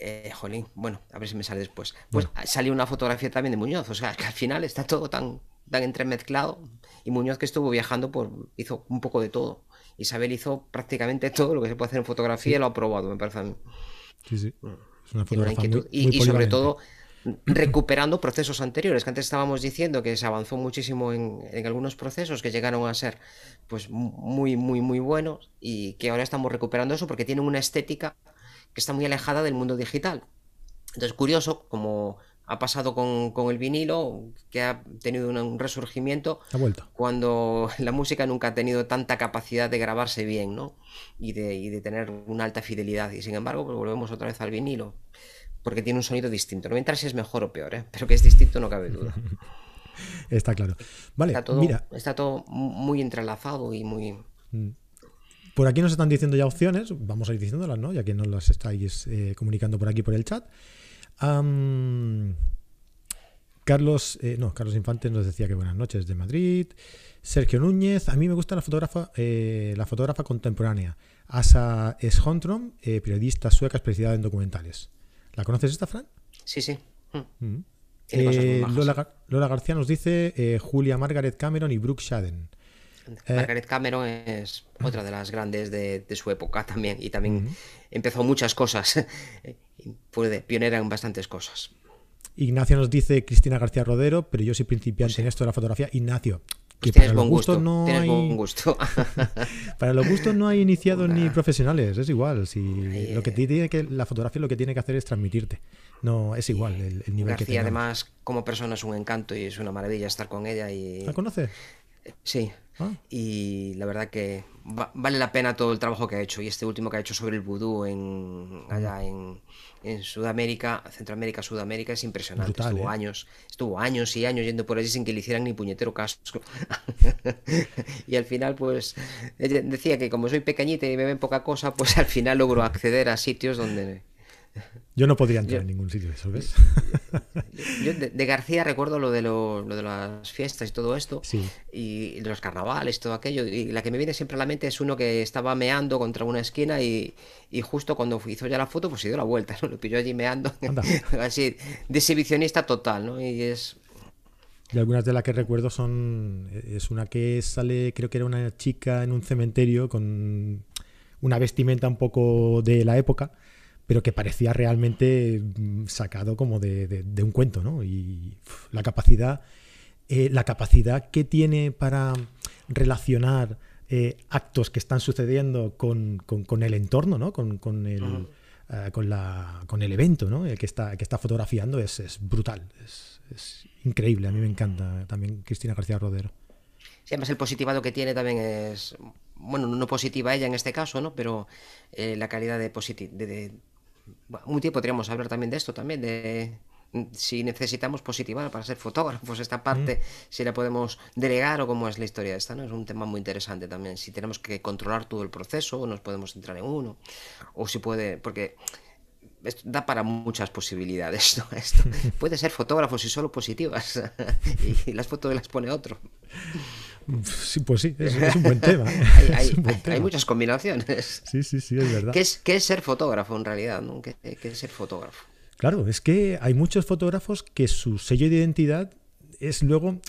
Eh, jolín, bueno, a ver si me sale después. Pues salió una fotografía también de Muñoz, o sea, que al final está todo tan, tan entremezclado. Y Muñoz que estuvo viajando, por, hizo un poco de todo. Isabel hizo prácticamente todo lo que se puede hacer en fotografía y lo ha probado, me parece a mí. Sí, sí. Mm. Es una fotografía muy, y, sobre todo recuperando procesos anteriores, que antes estábamos diciendo que se avanzó muchísimo en, algunos procesos que llegaron a ser pues muy, muy, muy buenos y que ahora estamos recuperando eso porque tienen una estética que está muy alejada del mundo digital. Entonces, curioso, como ha pasado con, el vinilo, que ha tenido un, resurgimiento cuando la música nunca ha tenido tanta capacidad de grabarse bien, ¿no? Y de, y de tener una alta fidelidad. Y sin embargo, pues volvemos otra vez al vinilo porque tiene un sonido distinto. No mientras si es mejor o peor, ¿eh? pero que es distinto no cabe duda. está claro. Vale, está todo, mira. Está todo muy entrelazado y muy... Mm. Por aquí nos están diciendo ya opciones, vamos a ir diciéndolas, ¿no? Ya que nos las estáis eh, comunicando por aquí por el chat. Carlos, eh, no, Carlos Infante nos decía que buenas noches de Madrid. Sergio Núñez, a mí me gusta la fotógrafa, eh, la fotógrafa contemporánea. Asa Schontrom, periodista sueca especializada en documentales. ¿La conoces esta, Fran? Sí, sí. Mm. Mm. Eh, Lola, García nos dice eh, Julia Margaret Cameron y Brooke Shaden. Margaret Cameron es otra de las grandes de, su época también y también empezó muchas cosas. Fue pionera en bastantes cosas. Ignacio nos dice Cristina García Rodero, pero yo soy principiante en esto de la fotografía. Ignacio, que para los gustos no hay... gusto. para los gustos no hay iniciados ni profesionales, es igual. Si lo que tiene que la fotografía lo que tiene que hacer es transmitirte. No, es igual el, nivel que tiene. además, como persona es un encanto y es una maravilla estar con ella y. ¿La conoces? Sí. Ah. Y la verdad que vale la pena todo el trabajo que ha hecho. Y este último que ha hecho sobre el vudú en, allá en, Sudamérica, Centroamérica, Sudamérica, es impresionante. estuvo ¿eh? años, estuvo años y años yendo por allí sin que le hicieran ni puñetero caso. y al final, pues, decía que como soy pequeñita y me ven poca cosa, pues al final logro acceder a sitios donde yo no podría entrar en ningún sitio de eso, ¿ves? Yo, de, García recuerdo lo de, lo, de las fiestas y todo esto, y los carnavales, todo aquello, y la que me viene siempre a la mente es uno que estaba meando contra una esquina y, justo cuando hizo ya la foto, pues se dio la vuelta, ¿no? Lo pilló allí meando, así, de exhibicionista total, ¿no? Y es... Y algunas de las que recuerdo son, es una que sale, creo que era una chica en un cementerio con una vestimenta un poco de la época pero que parecía realmente mm, sacado como de, un cuento, ¿no? Y la capacidad, eh, la capacidad que tiene para relacionar eh, actos que están sucediendo con, el entorno, ¿no? Con, el, eh, con, la, con el evento, ¿no? El que está, que está fotografiando es, es brutal, es, es, increíble. A mí me encanta también Cristina García Rodero. Sí, además el positivado que tiene también es, bueno, no positiva ella en este caso, ¿no? Pero la calidad de, de, un tiempo podríamos hablar también de esto, también de si necesitamos positivar para ser fotógrafos, esta parte, si la podemos delegar o cómo es la historia esta, ¿no? Es un tema muy interesante también. Si tenemos que controlar todo el proceso, o nos podemos entrar en uno, o si puede, porque da para muchas posibilidades, ¿no? Esto puede ser fotógrafos y solo positivas, y las fotos las pone otro. Sí, pues sí, es, un buen tema. ¿eh? Hay, muchas combinaciones. Sí, sí, sí, es verdad. ¿Qué es, qué es ser fotógrafo en realidad? ¿no? ¿Qué, es ser fotógrafo? Claro, es que hay muchos fotógrafos que su sello de identidad es luego,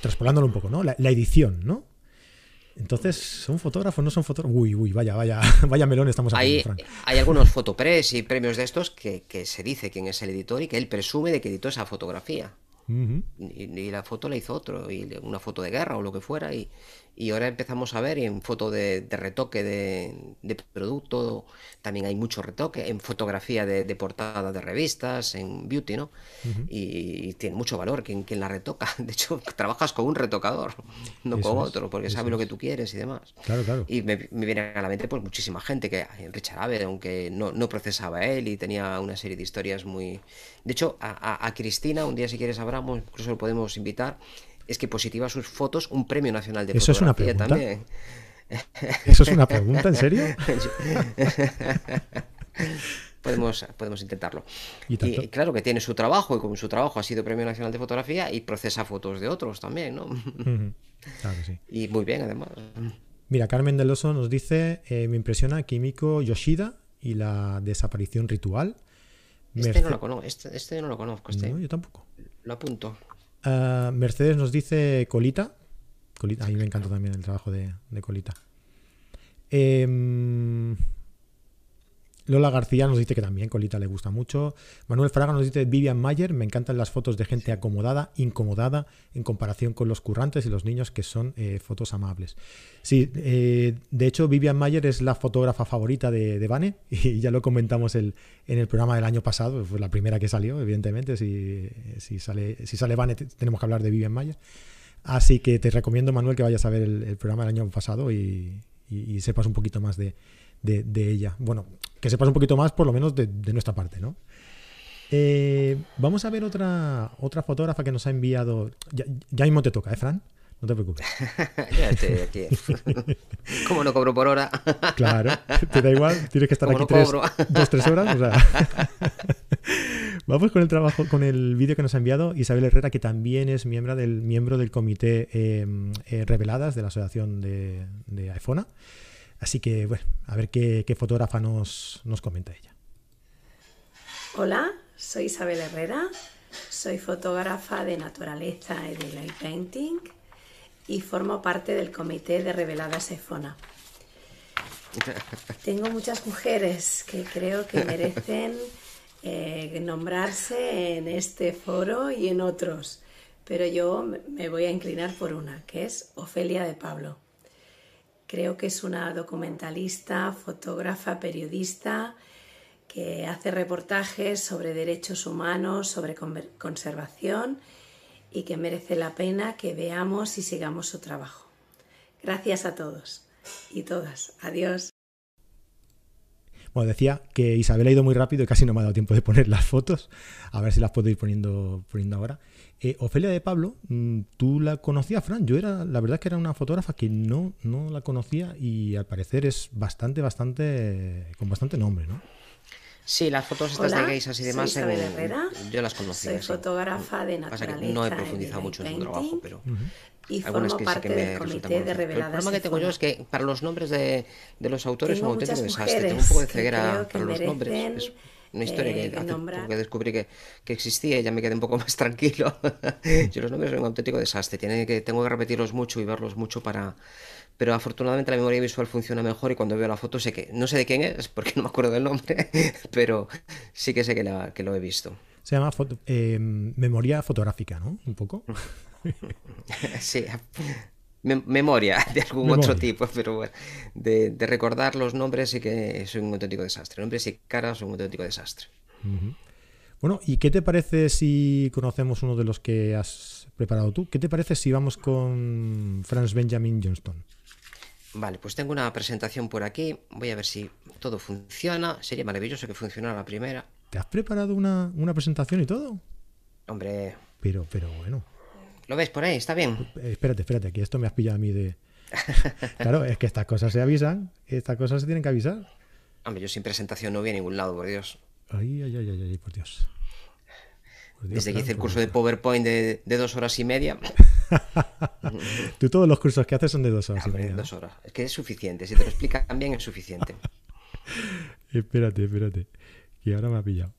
traspolándolo un poco, ¿no? La, edición, ¿no? Entonces, ¿son fotógrafos? ¿No son fotógrafos? Uy, uy, vaya, vaya, vaya melón estamos hablando, hay, Hay algunos fotopress y premios de estos que, que, se dice quién es el editor y que él presume de que editó esa fotografía y, la foto la hizo otro, y una foto de guerra o lo que fuera, y, y ahora empezamos a ver en foto de, retoque de, producto, también hay mucho retoque, en fotografía de, portada de revistas, en beauty, ¿no? y, tiene mucho valor quien, quien la retoca. De hecho, trabajas con un retocador, no con otro, porque sabe lo que tú quieres y demás. Claro, claro. Y me, viene a la mente pues muchísima gente, que Richard Abbott, aunque no, no procesaba él y tenía una serie de historias muy... De hecho, a, a Cristina, un día si quieres hablamos, incluso lo podemos invitar, es que positiva sus fotos un premio nacional de ¿Eso es una pregunta? también. ¿Eso es una pregunta, en serio? podemos, podemos intentarlo. ¿Y, claro que tiene su trabajo y con su trabajo ha sido Premio Nacional de Fotografía y procesa fotos de otros también, ¿no? Claro que sí. Y muy bien, además. Mira, Carmen Deloso nos dice, eh, me impresiona Kimiko Yoshida y la desaparición ritual. Este no lo conozco, este, este, no lo conozco. Este. No, yo tampoco. Lo apunto. Ah, Mercedes nos dice Colita. Colita. A mí me encanta también el trabajo de, Colita. Em, Lola García nos dice que también Colita le gusta mucho. Manuel Fraga nos dice Vivian Mayer, me encantan las fotos de gente acomodada, incomodada en comparación con los currantes y los niños que son eh, fotos amables. Sí, eh, de hecho Vivian Mayer es la fotógrafa favorita de, de Vane y ya lo comentamos el, en el programa del año pasado, fue la primera que salió, evidentemente, si, sale, si sale Vane tenemos que hablar de Vivian Mayer. Así que te recomiendo Manuel que vayas a ver el, programa del año pasado y sepas un poquito más de, de, ella. Bueno, que sepas un poquito más, por lo menos, de, nuestra parte, ¿no? Eh, vamos a ver otra, otra fotógrafa que nos ha enviado. Ya, mismo te toca, ¿eh, Fran? No te preocupes. ya estoy aquí. ¿Cómo no cobro por hora? claro, te da igual, tienes que estar aquí tres, dos, tres horas. O sea. Vamos con el trabajo, con el vídeo que nos ha enviado Isabel Herrera, que también es miembro del, miembro del comité eh, eh, Reveladas de la Asociación de, de AEFONA. Así que, bueno, a ver qué, fotógrafa nos, nos comenta ella. Hola, soy Isabel Herrera, Soy fotógrafa de naturaleza y de light painting y formo parte del comité de Reveladas Efona. Tengo muchas mujeres que creo que merecen eh, nombrarse en este foro y en otros, pero yo me voy a inclinar por una, que es Ofelia de Pablo. Creo que es una documentalista, fotógrafa, periodista que hace reportajes sobre derechos humanos, sobre conservación y que merece la pena que veamos y sigamos su trabajo. Gracias a todos y todas. Adiós. Bueno, decía que Isabel ha ido muy rápido y casi no me ha dado tiempo de poner las fotos. A ver si las puedo ir poniendo, poniendo ahora. Eh, Ofelia de Pablo, mm, ¿tú la conocías, Fran? Yo era, la verdad es que era una fotógrafa que no, no la conocía y al parecer es bastante, bastante, con bastante nombre, ¿no? Sí, las fotos estas de geishas y demás, soy Herrera, yo las conocía. Soy fotógrafa de naturaleza. no he profundizado mucho en su trabajo, pero y formo parte del comité de reveladas. El problema que tengo yo es que para los nombres de, de los autores son un auténtico desastre. Tengo un poco de ceguera para los nombres. Es una historia que, hace que descubrí que, que, existía y ya me quedé un poco más tranquilo. yo los nombres son un auténtico desastre. Tiene que, tengo que repetirlos mucho y verlos mucho para pero afortunadamente la memoria visual funciona mejor y cuando veo la foto sé que, no sé de quién es, porque no me acuerdo del nombre, pero sí que sé que, la, que lo he visto. Se llama eh, memoria fotográfica, ¿no? Un poco. sí, memoria de algún otro tipo, pero bueno, de, recordar los nombres sí que soy un auténtico desastre. Nombres y caras son un auténtico desastre. Bueno, ¿y qué te parece si conocemos uno de los que has preparado tú? ¿Qué te parece si vamos con Franz Benjamin Johnston? Vale, pues tengo una presentación por aquí. Voy a ver si todo funciona. Sería maravilloso que funcionara la primera. ¿Te has preparado una, presentación y todo? Hombre. Pero, pero bueno. ¿Lo ves por ahí? ¿Está bien? Eh, espérate, espérate, que esto me has pillado a mí de. claro, es que estas cosas se avisan, estas cosas se tienen que avisar. Hombre, yo sin presentación no voy a ningún lado, por Dios. Ay, ay, ay, ay, ay por Dios. Desde que hice el curso de PowerPoint de, dos horas y media. Tú todos los cursos que haces son de dos horas y media. Dos horas. Es que es suficiente. Si te lo explican bien, es suficiente. espérate, espérate. Que ahora me ha pillado.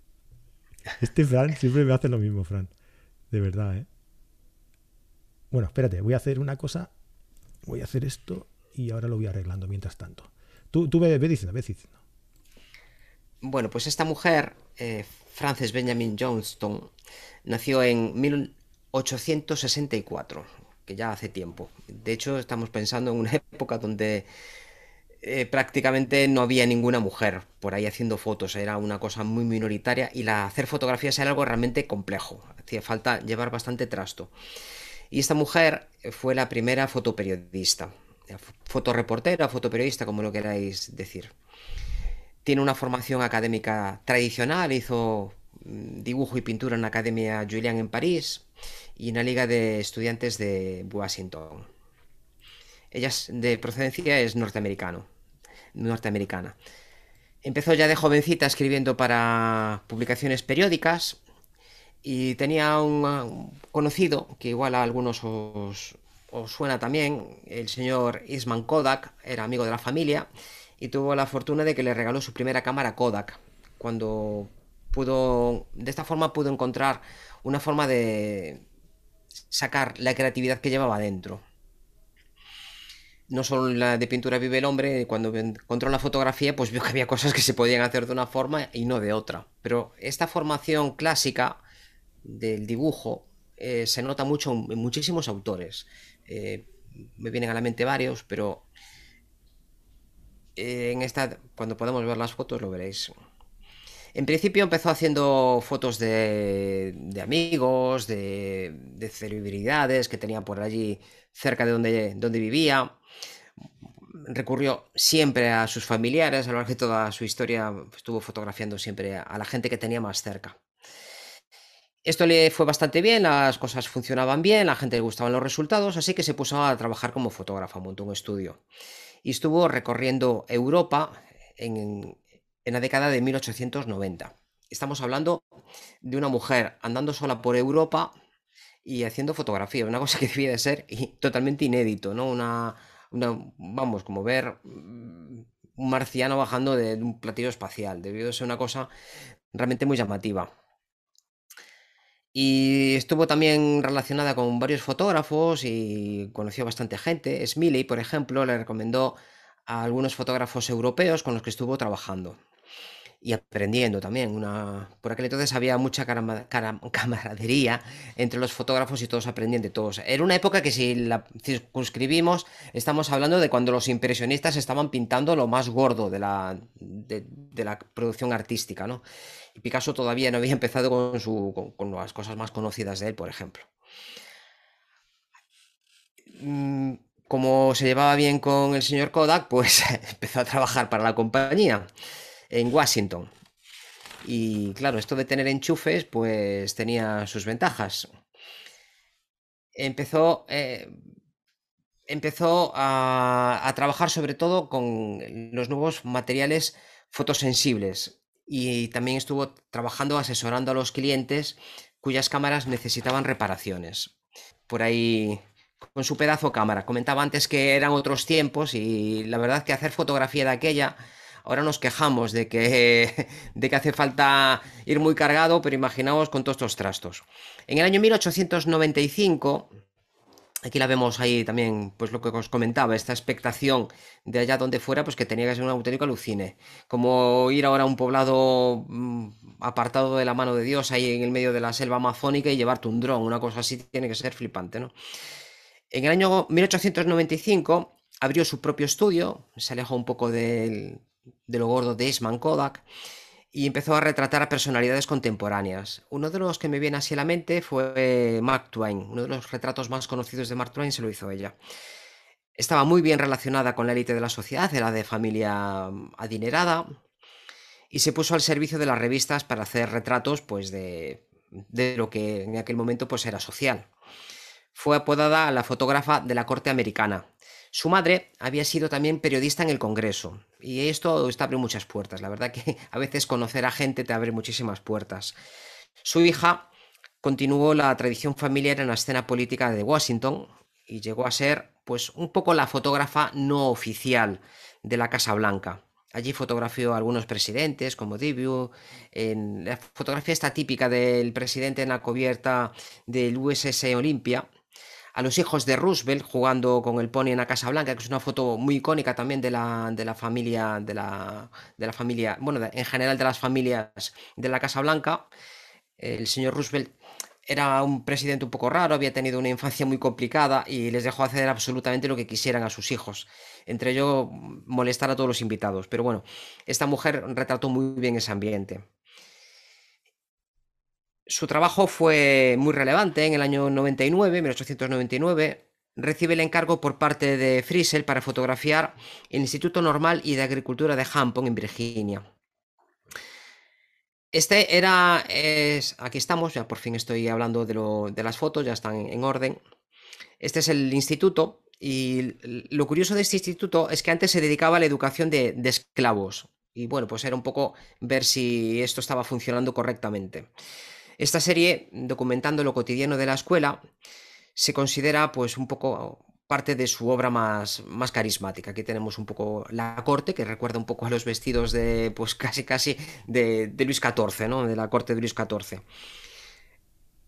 Este Fran siempre me hace lo mismo, Fran. De verdad, ¿eh? Bueno, espérate, voy a hacer una cosa. Voy a hacer esto y ahora lo voy arreglando mientras tanto. Tú, tú ve, ve. Bueno, pues esta mujer, eh, Frances Benjamin Johnston, nació en 1864, que ya hace tiempo. De hecho, estamos pensando en una época donde eh, prácticamente no había ninguna mujer por ahí haciendo fotos, era una cosa muy minoritaria y la, hacer fotografías era algo realmente complejo, hacía falta llevar bastante trasto. Y esta mujer fue la primera fotoperiodista, fotoreportera, fotoperiodista, como lo queráis decir. Tiene una formación académica tradicional, hizo mm, dibujo y pintura en la Academia Julian en París y en la Liga de Estudiantes de Washington. Ella de procedencia es norteamericano, norteamericana. Empezó ya de jovencita escribiendo para publicaciones periódicas y tenía un conocido, que igual a algunos os, os suena también, el señor Isman Kodak, era amigo de la familia, y tuvo la fortuna de que le regaló su primera cámara Kodak. Cuando pudo, de esta forma pudo encontrar una forma de sacar la creatividad que llevaba dentro. No solo la de pintura vive el hombre, cuando encontró la fotografía, pues vio que había cosas que se podían hacer de una forma y no de otra. Pero esta formación clásica del dibujo eh, se nota mucho en muchísimos autores. Eh, me vienen a la mente varios, pero en esta, cuando podamos ver las fotos lo veréis. En principio empezó haciendo fotos de, amigos, de, celebridades que tenía por allí cerca de donde, donde vivía. Recurrió siempre a sus familiares, a lo largo de toda su historia estuvo fotografiando siempre a la gente que tenía más cerca. Esto le fue bastante bien, las cosas funcionaban bien, la gente le gustaban los resultados, así que se puso a trabajar como fotógrafa, montó un estudio y estuvo recorriendo Europa en, la década de 1890. Estamos hablando de una mujer andando sola por Europa y haciendo fotografía, una cosa que debía de ser totalmente inédito, ¿no? Una, vamos, como ver un marciano bajando de un platillo espacial, debió de ser una cosa realmente muy llamativa. Y estuvo también relacionada con varios fotógrafos y conoció bastante gente. Smiley, por ejemplo, le recomendó a algunos fotógrafos europeos con los que estuvo trabajando y aprendiendo también. Una... Por aquel entonces había mucha camaradería entre los fotógrafos y todos aprendiendo de todos. Era una época que si la circunscribimos, estamos hablando de cuando los impresionistas estaban pintando lo más gordo de la, de, la producción artística, ¿no? Y Picasso todavía no había empezado con, con, las cosas más conocidas de él, por ejemplo. Mm, como se llevaba bien con el señor Kodak, pues empezó a trabajar para la compañía en Washington. Y claro, esto de tener enchufes, pues tenía sus ventajas. Empezó, eh, empezó a, trabajar sobre todo con los nuevos materiales fotosensibles y también estuvo trabajando asesorando a los clientes cuyas cámaras necesitaban reparaciones. Por ahí con su pedazo cámara. Comentaba antes que eran otros tiempos y la verdad que hacer fotografía de aquella Ahora nos quejamos de que, de que hace falta ir muy cargado, pero imaginaos con todos estos trastos. En el año 1895, aquí la vemos ahí también, pues lo que os comentaba, esta expectación de allá donde fuera, pues que tenía que ser un auténtico alucine. Como ir ahora a un poblado mm, apartado de la mano de Dios, ahí en el medio de la selva amazónica y llevarte un dron, una cosa así tiene que ser flipante, ¿no? En el año 1895 abrió su propio estudio, se alejó un poco del, de lo gordo de Eastman Kodak y empezó a retratar a personalidades contemporáneas. Uno de los que me viene así a la mente fue Mark Twain. Uno de los retratos más conocidos de Mark Twain se lo hizo ella. Estaba muy bien relacionada con la élite de la sociedad, era de familia adinerada y se puso al servicio de las revistas para hacer retratos pues de, de lo que en aquel momento pues era social. Fue apodada la fotógrafa de la corte americana su madre había sido también periodista en el Congreso y esto abre muchas puertas. La verdad que a veces conocer a gente te abre muchísimas puertas. Su hija continuó la tradición familiar en la escena política de Washington y llegó a ser pues un poco la fotógrafa no oficial de la Casa Blanca. Allí fotografió a algunos presidentes como Debut, en la fotografía está típica del presidente en la cubierta del USS Olympia a los hijos de Roosevelt jugando con el pony en la Casa Blanca, que es una foto muy icónica también de la, de la familia, de la, de la familia, bueno, en general de las familias de la Casa Blanca. El señor Roosevelt era un presidente un poco raro, había tenido una infancia muy complicada y les dejó hacer absolutamente lo que quisieran a sus hijos. Entre ellos molestar a todos los invitados. Pero bueno, esta mujer retrató muy bien ese ambiente. Su trabajo fue muy relevante en el año 99, 1899. Recibe el encargo por parte de Friesel para fotografiar el Instituto Normal y de Agricultura de Hampton en Virginia. Este era, es, aquí estamos, ya por fin estoy hablando de, las fotos, ya están en orden. Este es el instituto y lo curioso de este instituto es que antes se dedicaba a la educación de, de esclavos. Y bueno, pues era un poco ver si esto estaba funcionando correctamente. Esta serie, documentando lo cotidiano de la escuela, se considera pues un poco parte de su obra más, más carismática. Aquí tenemos un poco la corte, que recuerda un poco a los vestidos de, pues casi casi de, Luis XIV, ¿no? De la corte de Luis XIV.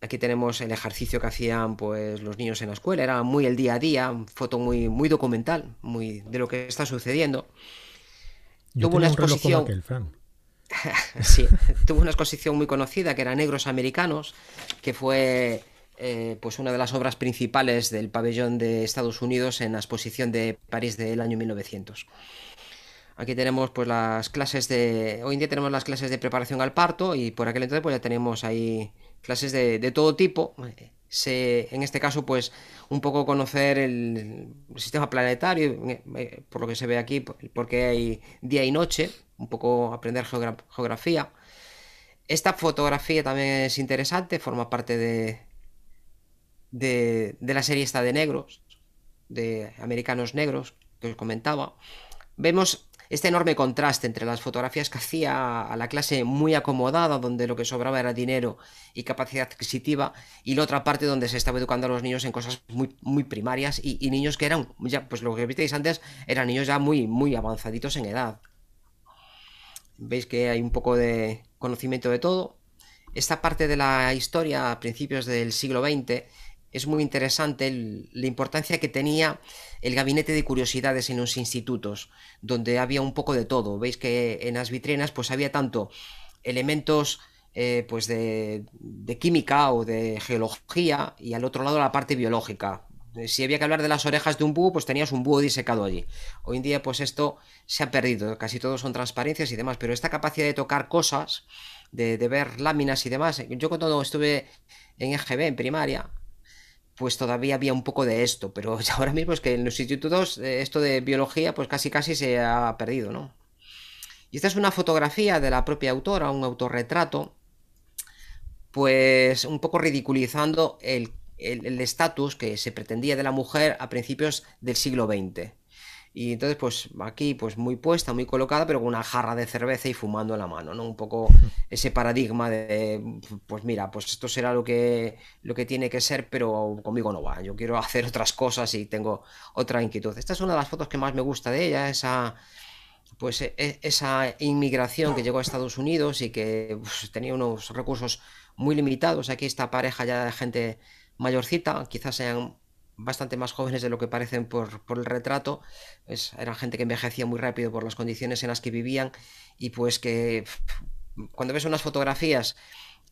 Aquí tenemos el ejercicio que hacían pues los niños en la escuela, era muy el día a día, foto muy, muy documental, muy de lo que está sucediendo. Tuvo una exposición. sí, tuvo una exposición muy conocida que era Negros Americanos, que fue eh, pues una de las obras principales del pabellón de Estados Unidos en la exposición de París del año 1900. Aquí tenemos pues las clases de... Hoy en día tenemos las clases de preparación al parto y por aquel entonces pues ya tenemos ahí clases de, todo tipo. En este caso pues un poco conocer el, sistema planetario, eh, por lo que se ve aquí, porque hay día y noche, un poco aprender geografía. Esta fotografía también es interesante, forma parte de, de, de la serie esta de negros, de americanos negros, que os comentaba. Vemos este enorme contraste entre las fotografías que hacía a la clase muy acomodada, donde lo que sobraba era dinero y capacidad adquisitiva, y la otra parte donde se estaba educando a los niños en cosas muy, muy primarias y, niños que eran, ya, pues lo que visteis antes, eran niños ya muy, muy avanzaditos en edad. Veis que hay un poco de conocimiento de todo. esta parte de la historia a principios del siglo XX es muy interesante la importancia que tenía el gabinete de curiosidades en los institutos, donde había un poco de todo. Veis que en las vitrinas pues había tanto elementos eh, pues de, química o de geología y al otro lado la parte biológica. Si había que hablar de las orejas de un búho, pues tenías un búho disecado allí. Hoy en día pues esto se ha perdido, casi todos son transparencias y demás, pero esta capacidad de tocar cosas, de, de ver láminas y demás, yo cuando estuve en EGB, en primaria, pues todavía había un poco de esto, pero ahora mismo es que en los institutos eh, esto de biología pues casi casi se ha perdido, ¿no? Y esta es una fotografía de la propia autora, un autorretrato, pues un poco ridiculizando el estatus que se pretendía de la mujer a principios del siglo XX. Y entonces, pues aquí, pues muy puesta, muy colocada, pero con una jarra de cerveza y fumando en la mano, ¿no? Un poco ese paradigma de, pues mira, pues esto será lo que, lo que tiene que ser, pero conmigo no va. Yo quiero hacer otras cosas y tengo otra inquietud. Esta es una de las fotos que más me gusta de ella, esa, pues e, e, esa inmigración que llegó a Estados Unidos y que pues, tenía unos recursos muy limitados. Aquí esta pareja ya de gente mayorcita, quizás sean bastante más jóvenes de lo que parecen por, el retrato. Es, eran gente que envejecía muy rápido por las condiciones en las que vivían y pues que cuando ves unas fotografías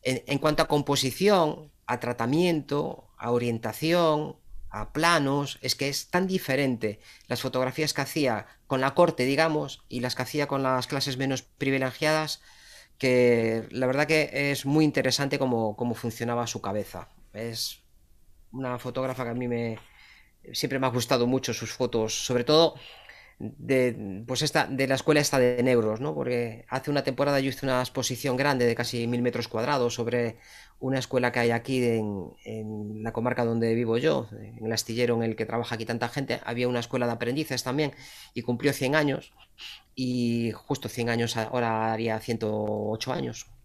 en, cuanto a composición, a tratamiento, a orientación, a planos, es que es tan diferente las fotografías que hacía con la corte, digamos, y las que hacía con las clases menos privilegiadas, que la verdad que es muy interesante cómo, cómo funcionaba su cabeza. Es una fotógrafa que a mí me siempre me ha gustado mucho sus fotos, sobre todo de, pues esta, de la escuela esta de negros, ¿no? Porque hace una temporada yo hice una exposición grande de casi mil metros cuadrados sobre una escuela que hay aquí en, en, la comarca donde vivo yo, en el astillero en el que trabaja aquí tanta gente. Había una escuela de aprendices también y cumplió 100 años y justo 100 años ahora haría 108 años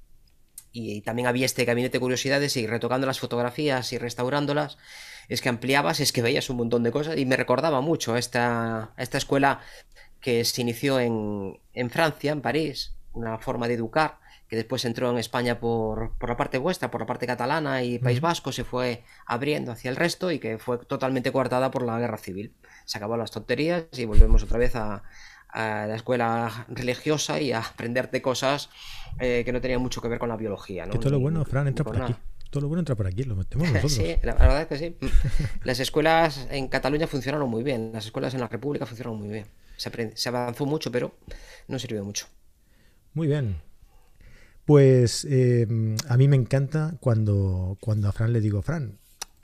y también había este gabinete de curiosidades y retocando las fotografías y restaurándolas, es que ampliabas, es que veías un montón de cosas y me recordaba mucho a esta, esta escuela que se inició en, en, Francia, en París, una forma de educar, que después entró en España por, por la parte vuestra, por la parte catalana y País Vasco, se fue abriendo hacia el resto y que fue totalmente coartada por la guerra civil. Se acabó las tonterías y volvemos otra vez a, a la escuela religiosa y a aprenderte cosas eh, que no tenían mucho que ver con la biología. ¿no? todo lo bueno, Fran, entra por aquí. Todo lo bueno entra por aquí, lo metemos nosotros. sí, la, verdad es que sí. Las escuelas en Cataluña funcionaron muy bien, las escuelas en la República funcionaron muy bien. Se, se avanzó mucho, pero no sirvió mucho. Muy bien. Pues eh, a mí me encanta cuando, cuando a Fran le digo, Fran,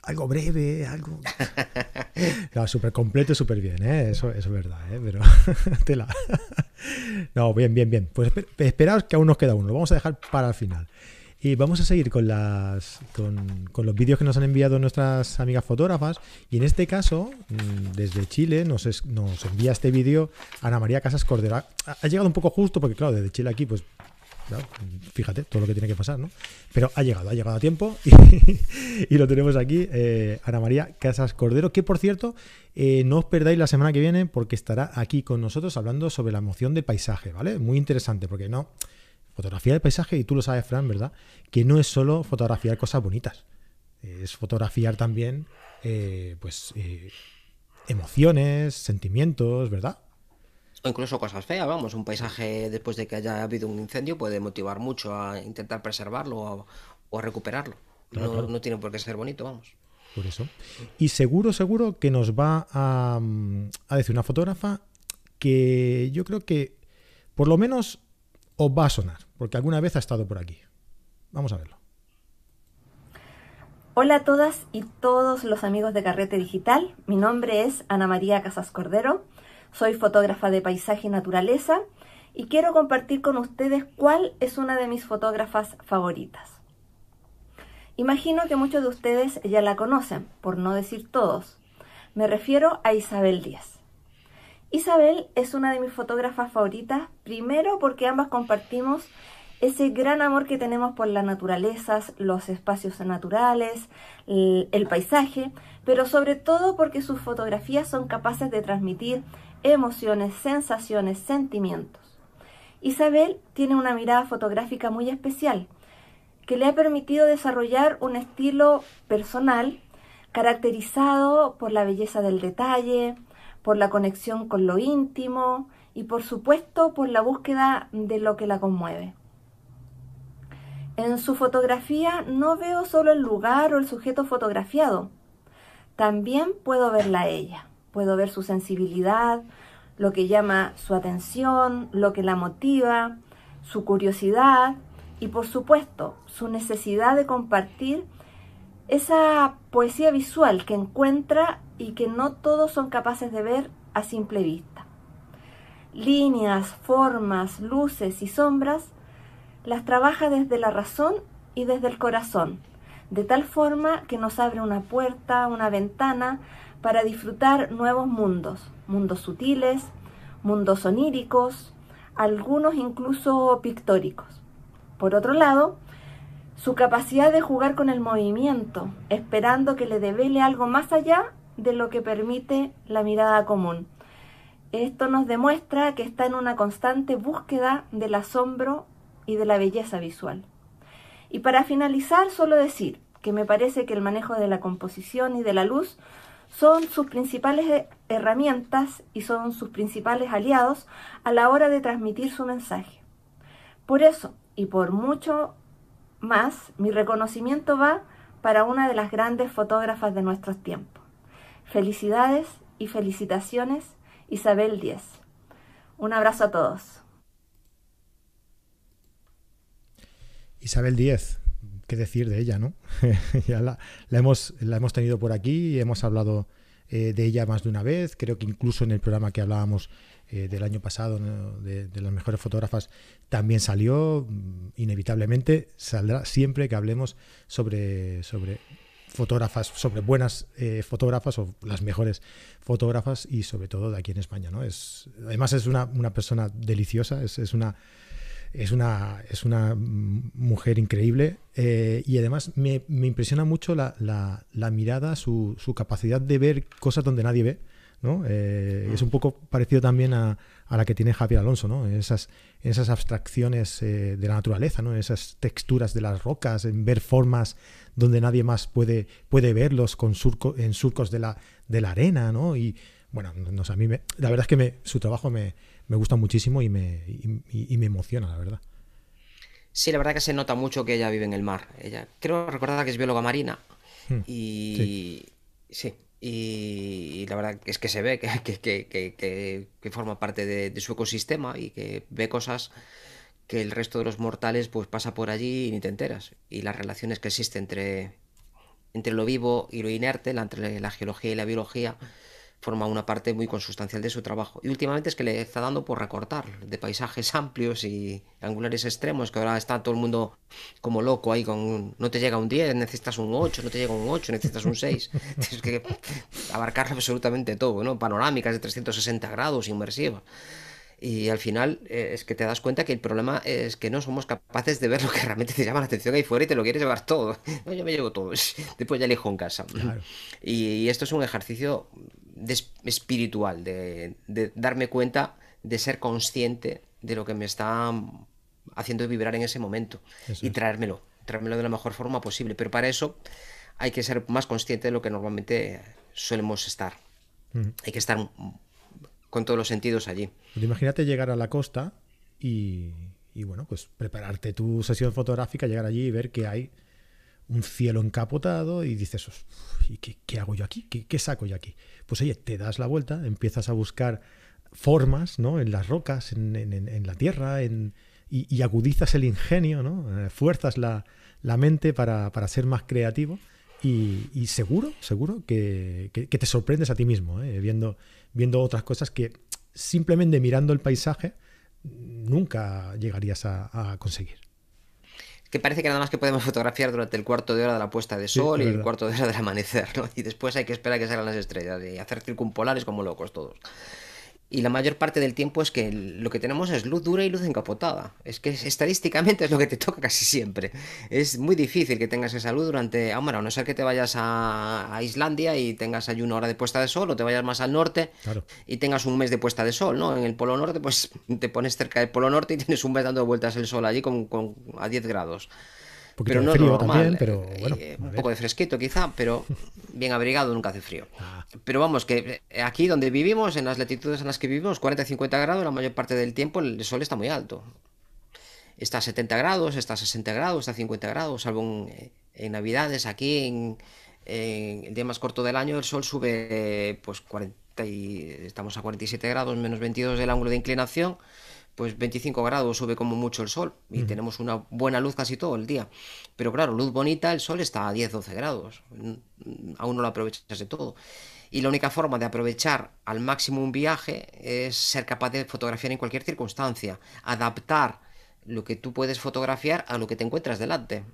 algo breve, algo. Claro, súper completo súper bien, ¿eh? eso, eso, es verdad, ¿eh? pero tela. no, bien, bien, bien. Pues esperaos que aún nos queda uno, lo vamos a dejar para el final. Y vamos a seguir con, las, con, con los vídeos que nos han enviado nuestras amigas fotógrafas. Y en este caso, mm, desde Chile, nos, nos envía este vídeo Ana María Casas Cordero. Ha, ha llegado un poco justo porque, claro, desde Chile aquí, pues fíjate todo lo que tiene que pasar, ¿no? Pero ha llegado, ha llegado a tiempo y, lo tenemos aquí, eh, Ana María Casas Cordero, que por cierto, eh, no os perdáis la semana que viene porque estará aquí con nosotros hablando sobre la emoción del paisaje, ¿vale? Muy interesante, porque no, fotografía del paisaje, y tú lo sabes, Fran, ¿verdad? Que no es solo fotografiar cosas bonitas, es fotografiar también, eh, pues, emociones, sentimientos, ¿verdad? O incluso cosas feas, vamos, un paisaje después de que haya habido un incendio puede motivar mucho a intentar preservarlo o, a recuperarlo. no, tiene por qué ser bonito, vamos. Por eso. Y seguro, seguro que nos va a, a decir una fotógrafa que yo creo que por lo menos os va a sonar, porque alguna vez ha estado por aquí. Vamos a verlo. Hola a todas y todos los amigos de Carrete Digital. Mi nombre es Ana María Casas Cordero. Soy fotógrafa de paisaje y naturaleza y quiero compartir con ustedes cuál es una de mis fotógrafas favoritas. Imagino que muchos de ustedes ya la conocen, por no decir todos. Me refiero a Isabel Díaz. Isabel es una de mis fotógrafas favoritas, primero porque ambas compartimos ese gran amor que tenemos por las naturalezas, los espacios naturales, el, paisaje, pero sobre todo porque sus fotografías son capaces de transmitir emociones, sensaciones, sentimientos. Isabel tiene una mirada fotográfica muy especial, que le ha permitido desarrollar un estilo personal caracterizado por la belleza del detalle, por la conexión con lo íntimo y por supuesto por la búsqueda de lo que la conmueve. En su fotografía no veo solo el lugar o el sujeto fotografiado, también puedo verla a ella, puedo ver su sensibilidad, lo que llama su atención, lo que la motiva, su curiosidad y por supuesto su necesidad de compartir esa poesía visual que encuentra y que no todos son capaces de ver a simple vista. Líneas, formas, luces y sombras las trabaja desde la razón y desde el corazón, de tal forma que nos abre una puerta, una ventana para disfrutar nuevos mundos, mundos sutiles, mundos oníricos, algunos incluso pictóricos. Por otro lado, su capacidad de jugar con el movimiento, esperando que le devele algo más allá de lo que permite la mirada común. Esto nos demuestra que está en una constante búsqueda del asombro y de la belleza visual. Y para finalizar, solo decir que me parece que el manejo de la composición y de la luz son sus principales herramientas y son sus principales aliados a la hora de transmitir su mensaje. Por eso, y por mucho más, mi reconocimiento va para una de las grandes fotógrafas de nuestros tiempos. Felicidades y felicitaciones, Isabel Díez. Un abrazo a todos. Isabel Díez, qué decir de ella, ¿no? la, hemos, la hemos tenido por aquí y hemos hablado eh, de ella más de una vez. Creo que incluso en el programa que hablábamos eh, del año pasado, de, las mejores fotógrafas, también salió. Mm, inevitablemente saldrá siempre que hablemos sobre, sobre fotógrafas, sobre buenas eh, fotógrafas o las mejores fotógrafas y sobre todo de aquí en España. ¿no? Es, además es una, una persona deliciosa, es una es una, es una mujer increíble eh, y además me, impresiona mucho la, la, mirada, su, su, capacidad de ver cosas donde nadie ve. ¿no? Eh, es un poco parecido también a, a, la que tiene Javier Alonso, ¿no? en esas, esas abstracciones eh, de la naturaleza, ¿no? en esas texturas de las rocas, en ver formas donde nadie más puede, puede verlos con surco, en surcos de la, de la arena. ¿no? Y bueno, no, a mí me, la verdad es que me, su trabajo me, me gusta muchísimo y me, y, me emociona, la verdad. Sí, la verdad que se nota mucho que ella vive en el mar. Ella, creo recordar que es bióloga marina. Hmm, y sí. y, la verdad es que se ve que, que, forma parte de, su ecosistema y que ve cosas que el resto de los mortales pues pasa por allí y ni te enteras. Y las relaciones que existen entre, entre lo vivo y lo inerte, entre la geología y la biología, forma una parte muy consustancial de su trabajo. Y últimamente es que le está dando por recortar de paisajes amplios y angulares extremos, que ahora está todo el mundo como loco ahí con no te llega un 10, necesitas un 8, no te llega un 8, necesitas un 6. Tienes que abarcar absolutamente todo, ¿no? Panorámicas de 360 grados, inmersivas. Y al final eh, es que te das cuenta que el problema es que no somos capaces de ver lo que realmente te llama la atención ahí fuera y te lo quieres llevar todo. yo me llevo todo. Después ya elijo en casa. Y, esto es un ejercicio espiritual, de, darme cuenta, de ser consciente de lo que me está haciendo vibrar en ese momento y traérmelo, traérmelo de la mejor forma posible. Pero para eso hay que ser más consciente de lo que normalmente solemos estar. Hay que estar con todos los sentidos allí. Pues imagínate llegar a la costa y, bueno, pues prepararte tu sesión fotográfica, llegar allí y ver que hay un cielo encapotado y dices, ¿y qué, hago yo aquí? ¿Qué, saco yo aquí? Pues oye, te das la vuelta, empiezas a buscar formas ¿no? en las rocas, en, la tierra, en, y, agudizas el ingenio, ¿no? Eh, fuerzas la, mente para, ser más creativo y, seguro, seguro que, te sorprendes a ti mismo, ¿eh? viendo, viendo otras cosas que simplemente mirando el paisaje nunca llegarías a, conseguir. Que parece que nada más que podemos fotografiar durante el cuarto de hora de la puesta de sol y el cuarto de hora del amanecer, ¿no? Y después hay que esperar a que salgan las estrellas y hacer circumpolares como locos todos. Y la mayor parte del tiempo es que lo que tenemos es luz dura y luz encapotada. Es que estadísticamente es lo que te toca casi siempre. Es muy difícil que tengas esa luz durante. Ah, bueno, a no ser que te vayas a, Islandia y tengas ahí una hora de puesta de sol, o te vayas más al norte y tengas un mes de puesta de sol, ¿no? En el Polo Norte, pues te pones cerca del Polo Norte y tienes un mes dando vueltas el sol allí con, a 10 grados. Poquito pero de no frío normal, también, pero eh, bueno. eh, un poco de fresquito quizá, pero bien abrigado nunca hace frío. Ah, Pero vamos, que eh, aquí donde vivimos, en las latitudes en las que vivimos, 40-50 grados, la mayor parte del tiempo el sol está muy alto. Está a 70 grados, está a 60 grados, está a 50 grados, salvo en, eh, en Navidades, aquí en, en el día más corto del año el sol sube eh, pues 40 y, estamos a 47 grados menos 22 del ángulo de inclinación, pues 25 grados sube como mucho el sol y tenemos una buena luz casi todo el día. Pero claro, luz bonita, el sol está a 10-12 grados, aún no lo aprovechas de todo. Y la única forma de aprovechar al máximo un viaje es ser capaz de fotografiar en cualquier circunstancia, adaptar lo que tú puedes fotografiar a lo que te encuentras delante.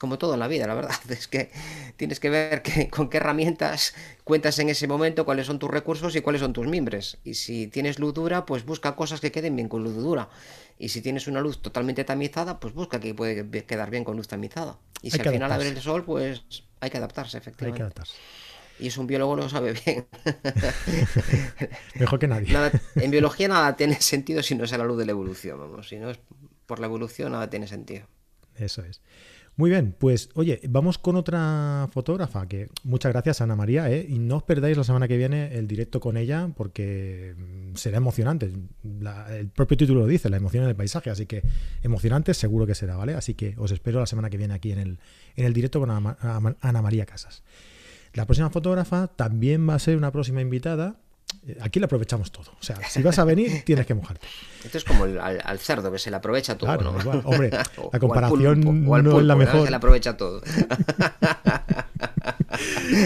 Como todo en la vida, la verdad. Es que tienes que ver que- con qué herramientas cuentas en ese momento, cuáles son tus recursos y cuáles son tus mimbres. Y si tienes luz dura, pues busca cosas que queden bien con luz dura. Y si tienes una luz totalmente tamizada, pues busca que puede quedar bien con luz tamizada. Y si al final abre el sol, pues hay que adaptarse, hay que efectivamente. adaptarse. Y eso un biólogo lo sabe bien. Mejor que nadie. Nada- en biología nada tiene sentido si no es a la luz de la evolución, vamos. Si no es por la evolución, nada tiene sentido. Eso es. Muy bien, pues oye, vamos con otra fotógrafa que muchas gracias Ana María, ¿eh? y no os perdáis la semana que viene el directo con ella porque mm, será emocionante. El propio título lo dice, la emoción en el paisaje, así que emocionante seguro que será, ¿vale? Así que os espero la semana que viene aquí en el, en el directo con Ana- Ana María Casas. La próxima fotógrafa también va a ser una próxima invitada. Eh, Aquí le aprovechamos todo. O sea, si vas a venir, tienes que mojarte. Esto es como el- al, al cerdo que se le aprovecha todo, Claro, ¿no? igual. Hombre, la O- o al comparación pulpo, o al no es la pulpo, mejor. Se le aprovecha todo.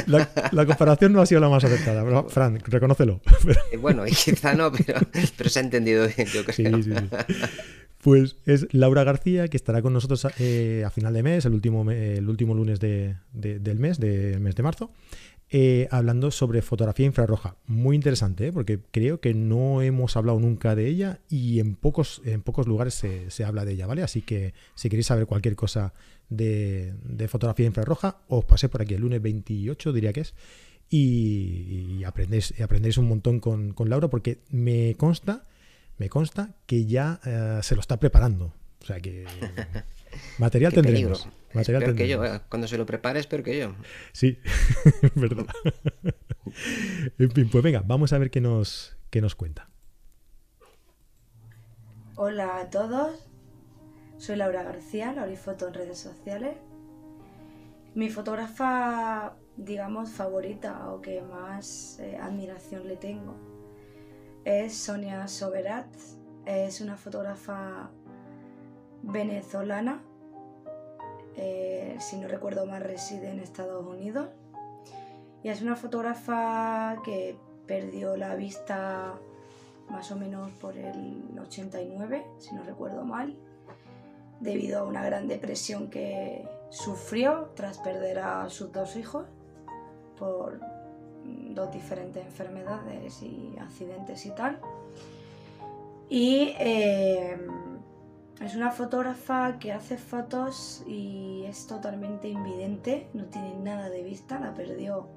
La, la comparación no ha sido la más acertada, pero, Fran, reconócelo. Y bueno, y quizá no, pero, pero se ha entendido bien, yo Sí, creo. sí, sí. Pues es Laura García, que estará con nosotros eh, a final de mes, el último, el último lunes de- de- del mes, del mes de marzo, eh, hablando sobre fotografía infrarroja. Muy interesante, ¿eh? porque creo que no hemos hablado nunca de ella y en pocos, en pocos lugares se, se habla de ella, ¿vale? Así que si queréis saber cualquier cosa de, de fotografía infrarroja, os pasé por aquí el lunes 28, diría que es, y, y aprendéis, aprendéis un montón con, con Laura, porque me consta me consta que ya eh, se lo está preparando. O sea que material tendremos. peligro. Material peor que yo, eh. Cuando se lo prepare es peor que yo. Sí, es verdad. en fin, pues venga, vamos a ver qué nos, qué nos cuenta. Hola a todos, soy Laura García, Laurifoto en redes sociales. Mi fotógrafa, digamos, favorita o que más eh, admiración le tengo es Sonia Soberat. Es una fotógrafa venezolana. Eh, si no recuerdo mal, reside en Estados Unidos. Y es una fotógrafa que perdió la vista más o menos por el 89, si no recuerdo mal, debido a una gran depresión que sufrió tras perder a sus dos hijos por dos diferentes enfermedades y accidentes y tal. Y eh, es una fotógrafa que hace fotos y es totalmente invidente, no tiene nada de vista, la perdió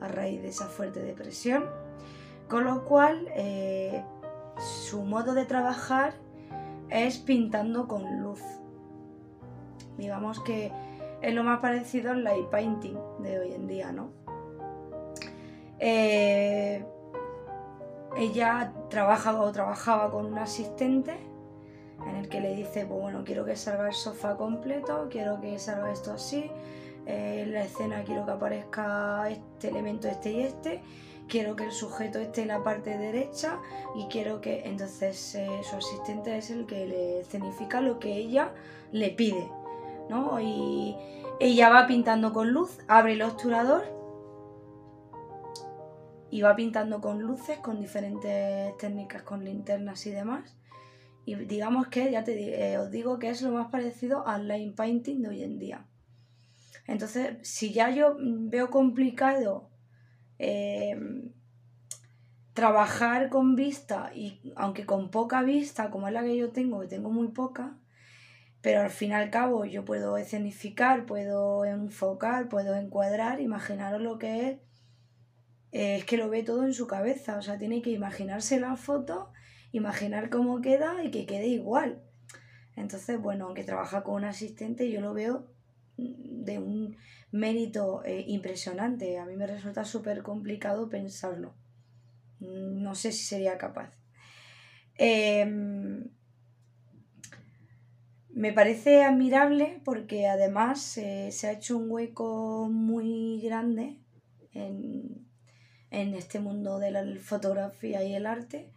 a raíz de esa fuerte depresión. Con lo cual, eh, su modo de trabajar es pintando con luz. Digamos que es lo más parecido al light painting de hoy en día, ¿no? Eh, ella trabaja o trabajaba con un asistente en el que le dice, pues bueno, quiero que salga el sofá completo, quiero que salga esto así, eh, en la escena quiero que aparezca este elemento, este y este, quiero que el sujeto esté en la parte derecha y quiero que entonces eh, su asistente es el que le escenifica lo que ella le pide, ¿no? Y ella va pintando con luz, abre el obturador y va pintando con luces, con diferentes técnicas, con linternas y demás. Y digamos que, ya te eh, os digo que es lo más parecido al line painting de hoy en día. Entonces, si ya yo veo complicado eh, trabajar con vista, y aunque con poca vista, como es la que yo tengo, que tengo muy poca, pero al fin y al cabo yo puedo escenificar, puedo enfocar, puedo encuadrar, imaginaros lo que es, eh, es que lo ve todo en su cabeza, o sea, tiene que imaginarse la foto, imaginar cómo queda y que quede igual. Entonces, bueno, aunque trabaja con un asistente, yo lo veo mm, de un mérito eh, impresionante. A mí me resulta súper complicado pensarlo. No sé si sería capaz. Em, me parece admirable porque además eh, se ha hecho un hueco muy grande en, en este mundo de la fotografía y el arte,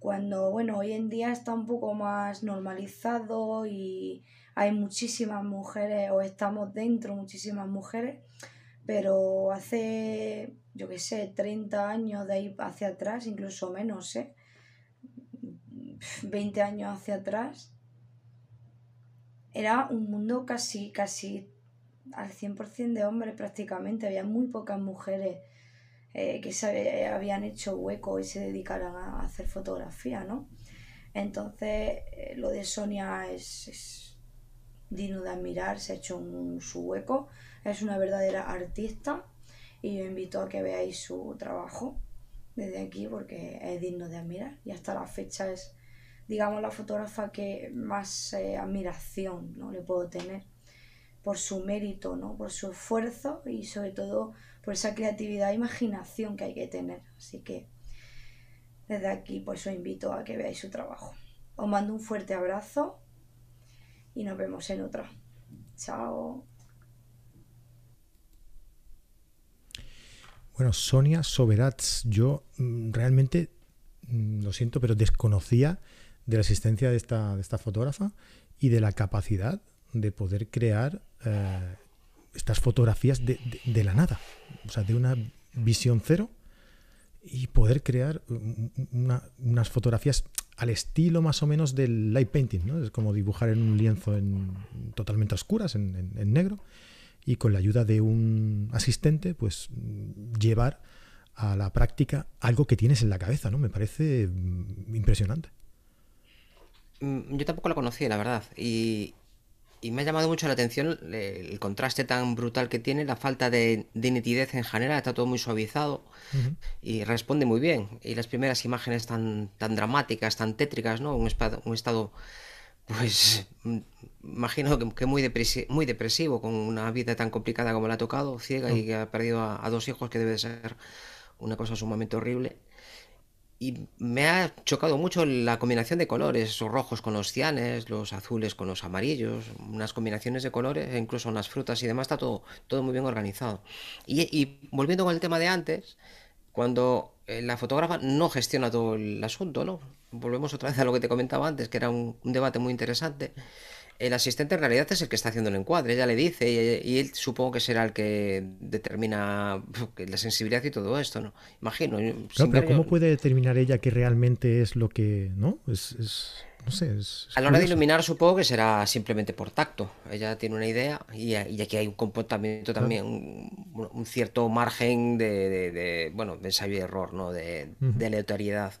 cuando bueno, hoy en día está un poco más normalizado y hay muchísimas mujeres o estamos dentro muchísimas mujeres, pero hace, yo qué sé, 30 años de ahí hacia atrás, incluso menos, ¿eh? 20 años hacia atrás, era un mundo casi, casi al 100% de hombres prácticamente, había muy pocas mujeres eh, que se habían hecho hueco y se dedicaran a hacer fotografía, ¿no? Entonces, eh, lo de Sonia es, digno de admirar, se ha hecho un, su hueco, es una verdadera artista y os invito a que veáis su trabajo desde aquí porque es digno de admirar y hasta la fecha es, digamos, la fotógrafa que más eh, admiración ¿no? le puedo tener por su mérito, ¿no? por su esfuerzo y sobre todo por esa creatividad e imaginación que hay que tener. Así que desde aquí pues os invito a que veáis su trabajo. Os mando un fuerte abrazo y nos vemos en otra. Chao. Bueno, Sonia Soberats, yo mm, realmente, mm, lo siento, pero desconocía de la existencia de esta, de esta fotógrafa y de la capacidad de poder crear eh, estas fotografías de, la nada, o sea, de una visión cero y poder crear unas fotografías al estilo más o menos del light painting, ¿no? Es como dibujar en un lienzo en, totalmente oscuras, en, negro, y con la ayuda de un asistente, pues llevar a la práctica algo que tienes en la cabeza, ¿no? Me parece mm, impresionante. Mm, yo tampoco la conocía, la verdad. Y, y me ha llamado mucho la atención el contraste tan brutal que tiene, la falta de, nitidez en general, está todo muy suavizado y responde muy bien. Y las primeras imágenes tan, tan dramáticas, tan tétricas, ¿no? Un, estado, un estado pues imagino que, muy, depresivo, muy depresivo, con una vida tan complicada como la ha tocado, ciega y que ha perdido a, a dos hijos, que debe ser una cosa sumamente horrible y me ha chocado mucho la combinación de colores, esos rojos con los cianes, los azules con los amarillos, unas combinaciones de colores, incluso unas frutas y demás, está todo, todo muy bien organizado. Y, volviendo con el tema de antes, cuando eh, la fotógrafa no gestiona todo el asunto, ¿no? Volvemos otra vez a lo que te comentaba antes, que era un debate muy interesante el asistente en realidad es el que está haciendo el encuadre, ella le dice y, él supongo que será el que determina la sensibilidad y todo esto, ¿no? Imagino. pero ¿cómo puede determinar ella que realmente es lo que, no? Es, no sé. a la hora de iluminar supongo que será simplemente por tacto. Ella tiene una idea y, aquí hay un comportamiento también, un, cierto margen de, bueno, de ensayo y error, ¿no? De, de aleatoriedad.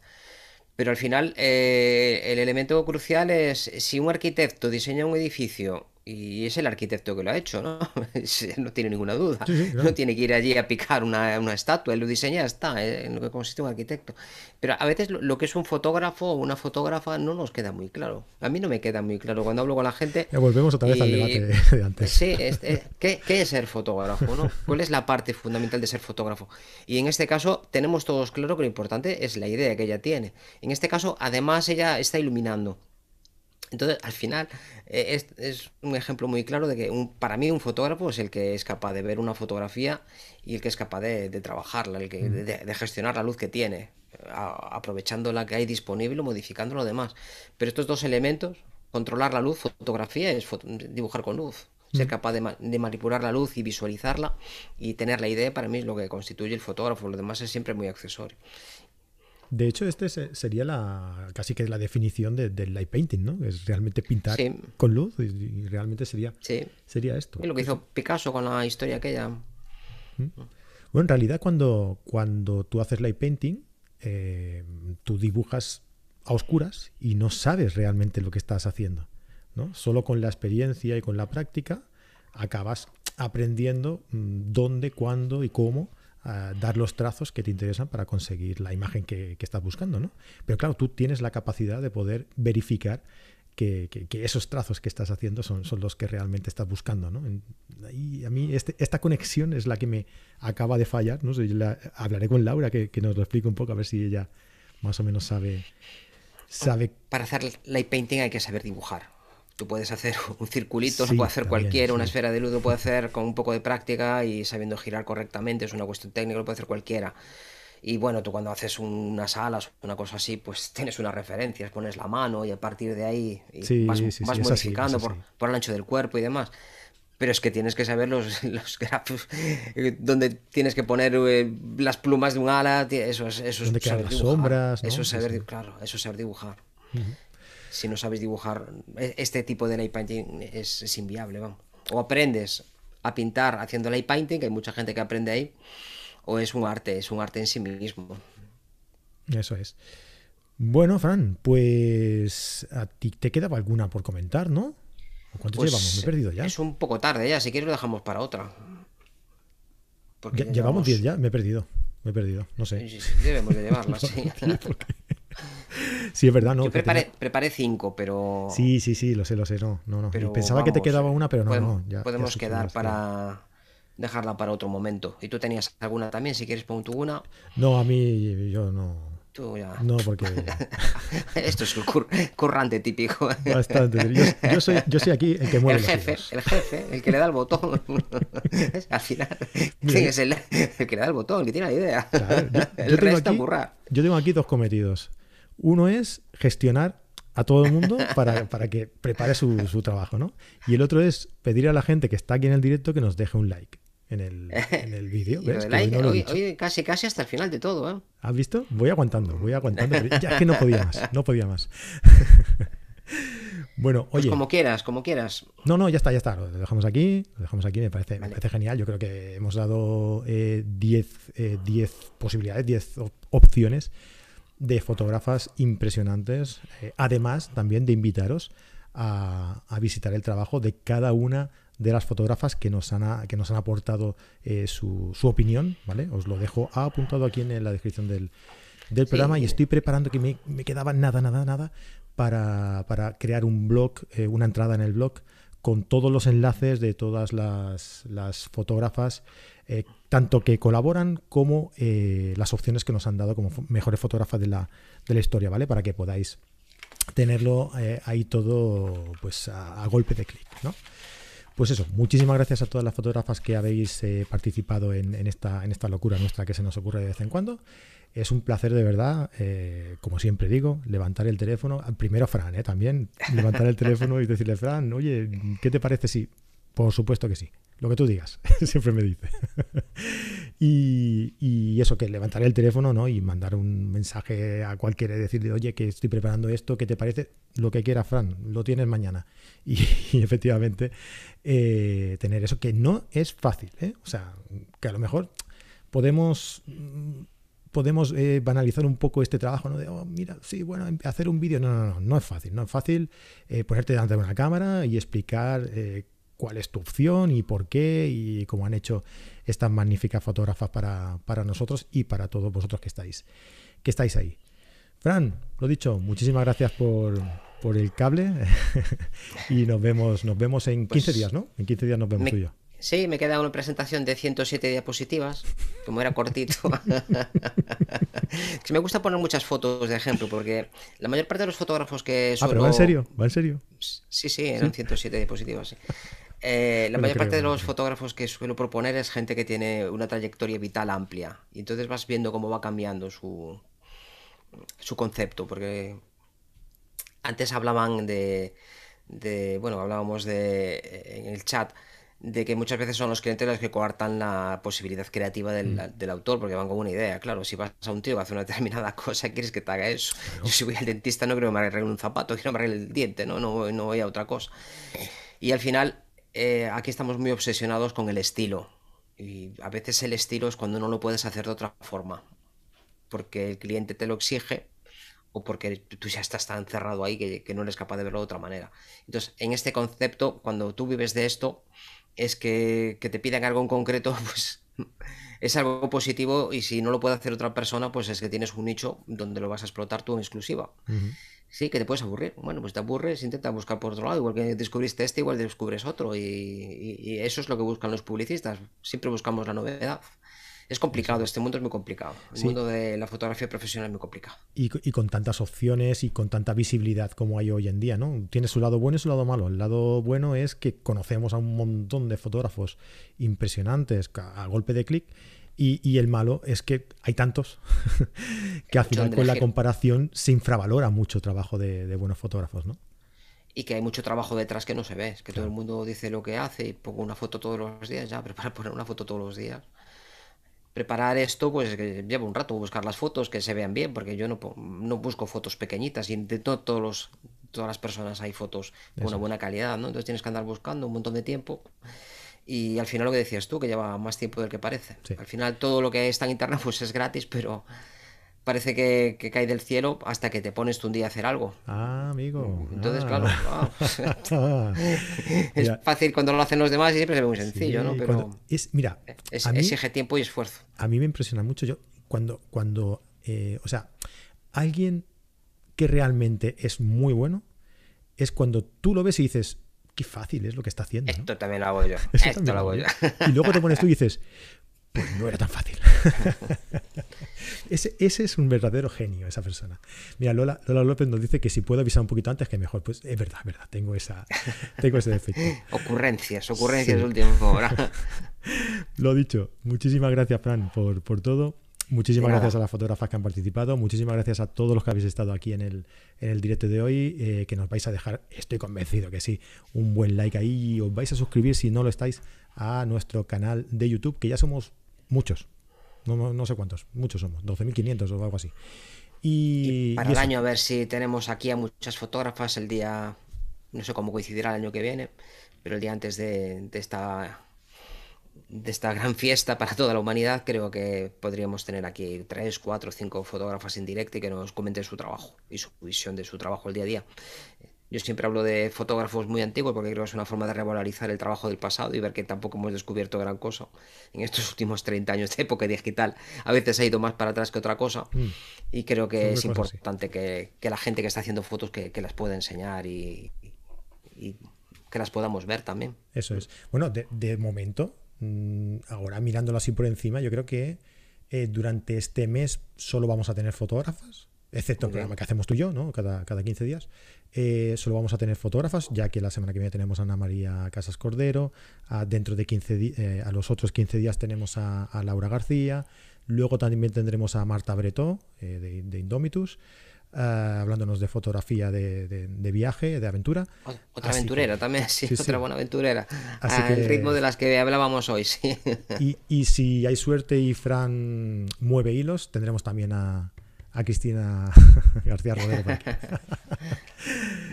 Pero al final eh, el elemento crucial es si un arquitecto diseña un edificio y es el arquitecto que lo ha hecho, ¿no? no tiene ninguna duda. No tiene que ir allí a picar una, estatua, él lo diseña, está, ¿eh? en lo que consiste un arquitecto. Pero a veces lo, que es un fotógrafo o una fotógrafa no nos queda muy claro. A mí no me queda muy claro cuando hablo con la gente. Ya volvemos otra vez al debate de antes. Sí, ¿qué, es ser fotógrafo? ¿no? ¿Cuál es la parte fundamental de ser fotógrafo? Y en este caso tenemos todos claro que lo importante es la idea que ella tiene. En este caso, además, ella está iluminando. Entonces, al final, eh, es, un ejemplo muy claro de que un, para mí un fotógrafo es el que es capaz de ver una fotografía y el que es capaz de, trabajarla, el que, de, gestionar la luz que tiene, aprovechando la que hay disponible o modificando lo demás. Pero estos dos elementos, controlar la luz, fotografía, es dibujar con luz. Ser capaz de, de, manipular la luz y visualizarla y tener la idea para mí es lo que constituye el fotógrafo, lo demás es siempre muy accesorio. De hecho, este sería la casi que la definición del light painting, ¿no? Es realmente pintar con luz y, realmente sería, sería esto. Y lo que hizo Picasso con la historia aquella. ¿Mm? Bueno, en realidad cuando, cuando tú haces light painting, eh, tú dibujas a oscuras y no sabes realmente lo que estás haciendo. ¿no? Solo con la experiencia y con la práctica acabas aprendiendo mm, dónde, cuándo y cómo dar los trazos que te interesan para conseguir la imagen que, estás buscando, ¿no? Pero claro, tú tienes la capacidad de poder verificar que, esos trazos que estás haciendo son, los que realmente estás buscando. ¿no? Y a mí este, esta conexión es la que me acaba de fallar. ¿no? hablaré con Laura que, nos lo explique un poco, a ver si ella más o menos sabe. sabe... Para hacer light painting hay que saber dibujar. Tú puedes hacer un circulito, lo puede hacer cualquiera, una esfera de luz lo puede hacer con un poco de práctica y sabiendo girar correctamente, es una cuestión técnica, lo puede hacer cualquiera. Y bueno, tú cuando haces unas alas, una cosa así, pues tienes unas referencias, pones la mano y a partir de ahí vas, modificando por, por, el ancho del cuerpo y demás. Pero es que tienes que saber los, los grafos, eh, donde tienes que poner eh, las plumas de un ala, eso es, eso es saber dibujar. sombras. Eso es saber, claro, eso es saber dibujar. Si no sabes dibujar, e, este tipo de light painting es, es inviable, vamos. O aprendes a pintar haciendo light painting, que hay mucha gente que aprende ahí, o es un arte, es un arte en sí mismo. Eso es. Bueno, Fran, pues a ti te quedaba alguna por comentar, ¿no? ¿Cuánto pues llevamos? Me he perdido ya. Es un poco tarde ya, si quieres lo dejamos para otra. llevamos 10 ya, me he perdido. Me he perdido, no sé. Debemos de llevarla, sí. sí, es verdad, ¿no? Yo preparé, cinco, pero. Sí, sí, sí, lo sé, lo sé, no. no, no. Pensaba que te quedaba una, pero no, podemos, no. podemos quedar para dejarla para otro momento. ¿Y tú tenías alguna también? Si quieres, pon tú una. No, a mí yo no. Tú ya. No, porque. Esto es un currante típico. Bastante. Yo, soy, yo soy aquí el que mueve. El jefe, el jefe, el que le da el botón. Al final, ¿quién es el, el, que le da el botón? El que tiene la idea. el resto aquí, Yo tengo aquí dos cometidos. Uno es gestionar a todo el mundo para, para que prepare su, su, trabajo, ¿no? Y el otro es pedir a la gente que está aquí en el directo que nos deje un like en el, en el vídeo. hoy, casi, casi hasta el final de todo. ¿eh? ¿Has visto? Voy aguantando, voy aguantando. ya es que no podía más, no podía más. bueno, pues oye. como quieras, como quieras. No, no, ya está, ya está. Lo dejamos aquí, lo dejamos aquí, me parece, me parece genial. Yo creo que hemos dado 10 eh, eh, posibilidades, 10 opciones de fotógrafas impresionantes. Eh, además, también de invitaros a, a visitar el trabajo de cada una de las fotógrafas que nos han, que nos han aportado eh, su, su, opinión, ¿vale? Os lo dejo apuntado aquí en la descripción del, del programa y estoy preparando que me, me, quedaba nada, nada, nada para, para crear un blog, eh, una entrada en el blog con todos los enlaces de todas las, las fotógrafas, eh, tanto que colaboran como las opciones que nos han dado como mejores fotógrafas de la, de la historia, ¿vale? Para que podáis tenerlo ahí todo pues a, golpe de clic, ¿no? Pues eso, muchísimas gracias a todas las fotógrafas que habéis eh, participado en, esta, en esta locura nuestra que se nos ocurre de vez en cuando. Es un placer de verdad, eh, como siempre digo, levantar el teléfono. Primero Fran, eh, también, levantar el teléfono y decirle, Fran, oye, ¿qué te parece si por supuesto que sí. Lo que tú digas, siempre me dice. y, eso, que levantaré el teléfono ¿no? y mandar un mensaje a cualquiera y decirle, oye, que estoy preparando esto, ¿qué te parece? Lo que quiera, Fran, lo tienes mañana. Y, efectivamente, eh, tener eso, que no es fácil. ¿eh? O sea, que a lo mejor podemos podemos eh, banalizar un poco este trabajo, ¿no? De, oh, mira, sí, bueno, em, hacer un vídeo. No, no, no, no es fácil. No es fácil ponerte delante de una cámara y explicar cuál es tu opción y por qué y cómo han hecho estas magníficas fotógrafas para, para nosotros y para todos vosotros que estáis, que estáis ahí. Fran, lo dicho, muchísimas gracias por, por el cable y nos vemos, nos vemos en 15 pues días, ¿no? En 15 días nos vemos tú y yo. Sí, me queda una presentación de 107 diapositivas, como era cortito. me gusta poner muchas fotos de ejemplo, porque la mayor parte de los fotógrafos que suelo... Ah, pero va en serio, va en serio. Sí, sí, eran 107 diapositivas. Eh, la mayor parte de los fotógrafos que suelo proponer es gente que tiene una trayectoria vital amplia. Y entonces vas viendo cómo va cambiando su, su concepto. Porque antes hablaban de, de, Bueno, hablábamos de. en el chat. De que muchas veces son los clientes los que coartan la posibilidad creativa del, mm. del, autor, porque van con una idea. Claro, si vas a un tío que hace una determinada cosa, quieres que te haga eso. Yo, si voy al dentista, no creo que me arregle un zapato, quiero que me arregle el diente, ¿no? No, no voy a otra cosa. Y al final, eh, aquí estamos muy obsesionados con el estilo. Y a veces el estilo es cuando no lo puedes hacer de otra forma. Porque el cliente te lo exige o porque tú ya estás tan cerrado ahí que, no eres capaz de verlo de otra manera. Entonces, en este concepto, cuando tú vives de esto, es que, te pidan algo en concreto, pues es algo positivo y si no lo puede hacer otra persona, pues es que tienes un nicho donde lo vas a explotar tú en exclusiva. Sí, que te puedes aburrir. Bueno, pues te aburres, intenta buscar por otro lado. Igual que descubriste este, igual descubres otro. Y, y- y eso es lo que buscan los publicistas. Siempre buscamos la novedad. Es complicado, este mundo es muy complicado. El Sí. mundo de la fotografía profesional es muy complicado. Y, y con tantas opciones y con tanta visibilidad como hay hoy en día, ¿no? Tiene su lado bueno y su lado malo. El lado bueno es que conocemos a un montón de fotógrafos impresionantes a golpe de clic. Y, y el malo es que hay tantos que al final con la comparación se infravalora mucho trabajo de, de buenos fotógrafos, ¿no? Y que hay mucho trabajo detrás que no se ve. Es que todo el mundo dice lo que hace y pongo una foto todos los días. Ya, pero para poner una foto todos los días. Preparar esto, pues que lleva un rato buscar las fotos que se vean bien, porque yo no, no busco fotos pequeñitas y de no todos los, todas las personas hay fotos con Eso una buena calidad, ¿no? Entonces tienes que andar buscando un montón de tiempo. Y al final lo que decías tú, que lleva más tiempo del que parece. Sí. Al final todo lo que está en internet pues es gratis, pero parece que, que cae del cielo hasta que te pones tú un día a hacer algo. Ah, amigo. Entonces, ah. claro, es Mira, fácil cuando lo hacen los demás y siempre se ve muy sencillo, sí, ¿no? Pero es, mira, es- mí- exige tiempo y esfuerzo. a mí me impresiona mucho yo cuando, cuando eh, o sea, alguien que realmente es muy bueno es cuando tú lo ves y dices, qué fácil es lo que está haciendo. ¿no? Esto también lo hago yo. Esto lo hago yo. Y luego te pones tú y dices, pues no era tan fácil. ese, ese es un verdadero genio, esa persona. Mira, Lola, Lola López nos dice que si puedo avisar un poquito antes, que mejor. Pues es verdad, es verdad, tengo, esa, tengo ese defecto. Ocurrencias, ocurrencias Sí. hora. Lo dicho, muchísimas gracias, Fran, por, por todo. Muchísimas De nada. gracias a las fotógrafas que han participado. Muchísimas gracias a todos los que habéis estado aquí en el, en el directo de hoy. eh, que nos vais a dejar, estoy convencido que sí, un buen like ahí. Y os vais a suscribir si no lo estáis a nuestro canal de YouTube, que ya somos muchos. No, no- sé cuántos, muchos somos, 12.500 o algo así. Y, Para y el año a ver si tenemos aquí a muchas fotógrafas el día, no sé cómo coincidirá el año que viene, pero el día antes de, de esta de esta gran fiesta para toda la humanidad, creo que podríamos tener aquí tres, cuatro, cinco fotógrafas en directo y que nos comenten su trabajo y su visión de su trabajo el día a día. Yo siempre hablo de fotógrafos muy antiguos porque creo que es una forma de revalorizar el trabajo del pasado y ver que tampoco hemos descubierto gran cosa en estos últimos 30 años de época digital. A veces ha ido más para atrás que otra cosa Mm. y creo que es importante que, que la gente que está haciendo fotos que, que las pueda enseñar y, y que las podamos ver también. Eso es. Bueno, de, de momento, ahora mirándolo así por encima, yo creo que eh, durante este mes solo vamos a tener fotógrafas, excepto el programa que hacemos tú y yo, ¿no? Cada, cada 15 días. Eh, solo vamos a tener fotógrafas, ya que la semana que viene tenemos a Ana María Casas Cordero, a, dentro de 15 di- eh, a los otros 15 días tenemos a, a Laura García, luego también tendremos a Marta Bretó, eh, de, de Indomitus, ah, hablándonos de fotografía de, de- de viaje, de aventura. Otra Así aventurera que- también, sí, sí, sí. otra buena aventurera. Así Al que- ritmo de las que hablábamos hoy, sí. Y, y si hay suerte y Fran mueve hilos, tendremos también a, a Cristina García Rodero.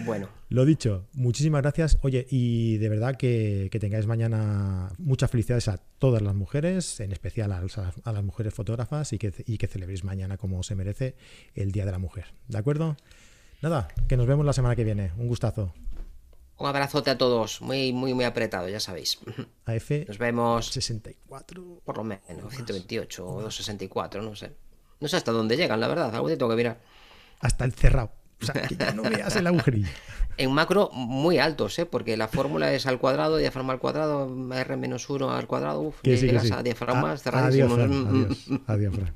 Bueno, Lo dicho, muchísimas gracias. Oye, y de verdad que, que tengáis mañana muchas felicidades a todas las mujeres, en especial a, las- a las mujeres fotógrafas, y que, y que celebréis mañana como se merece el Día de la Mujer. ¿De acuerdo? Nada, que nos vemos la semana que viene. Un gustazo. un abrazote a todos, muy, muy, muy apretado, ya sabéis. AF Nos vemos 64. por lo menos, 128 o 264, no sé. No sé hasta dónde llegan, la verdad, algo te tengo que mirar. Hasta el cerrado. O sea, que ya no veas el agujerillo. En macro, muy altos, ¿eh? Porque la fórmula es al cuadrado, diafragma al cuadrado, R menos 1 al cuadrado, uf, Que sí, que sí. a diafragmas adiós, cerradísimos. Fran, adiós, adiós, Fran.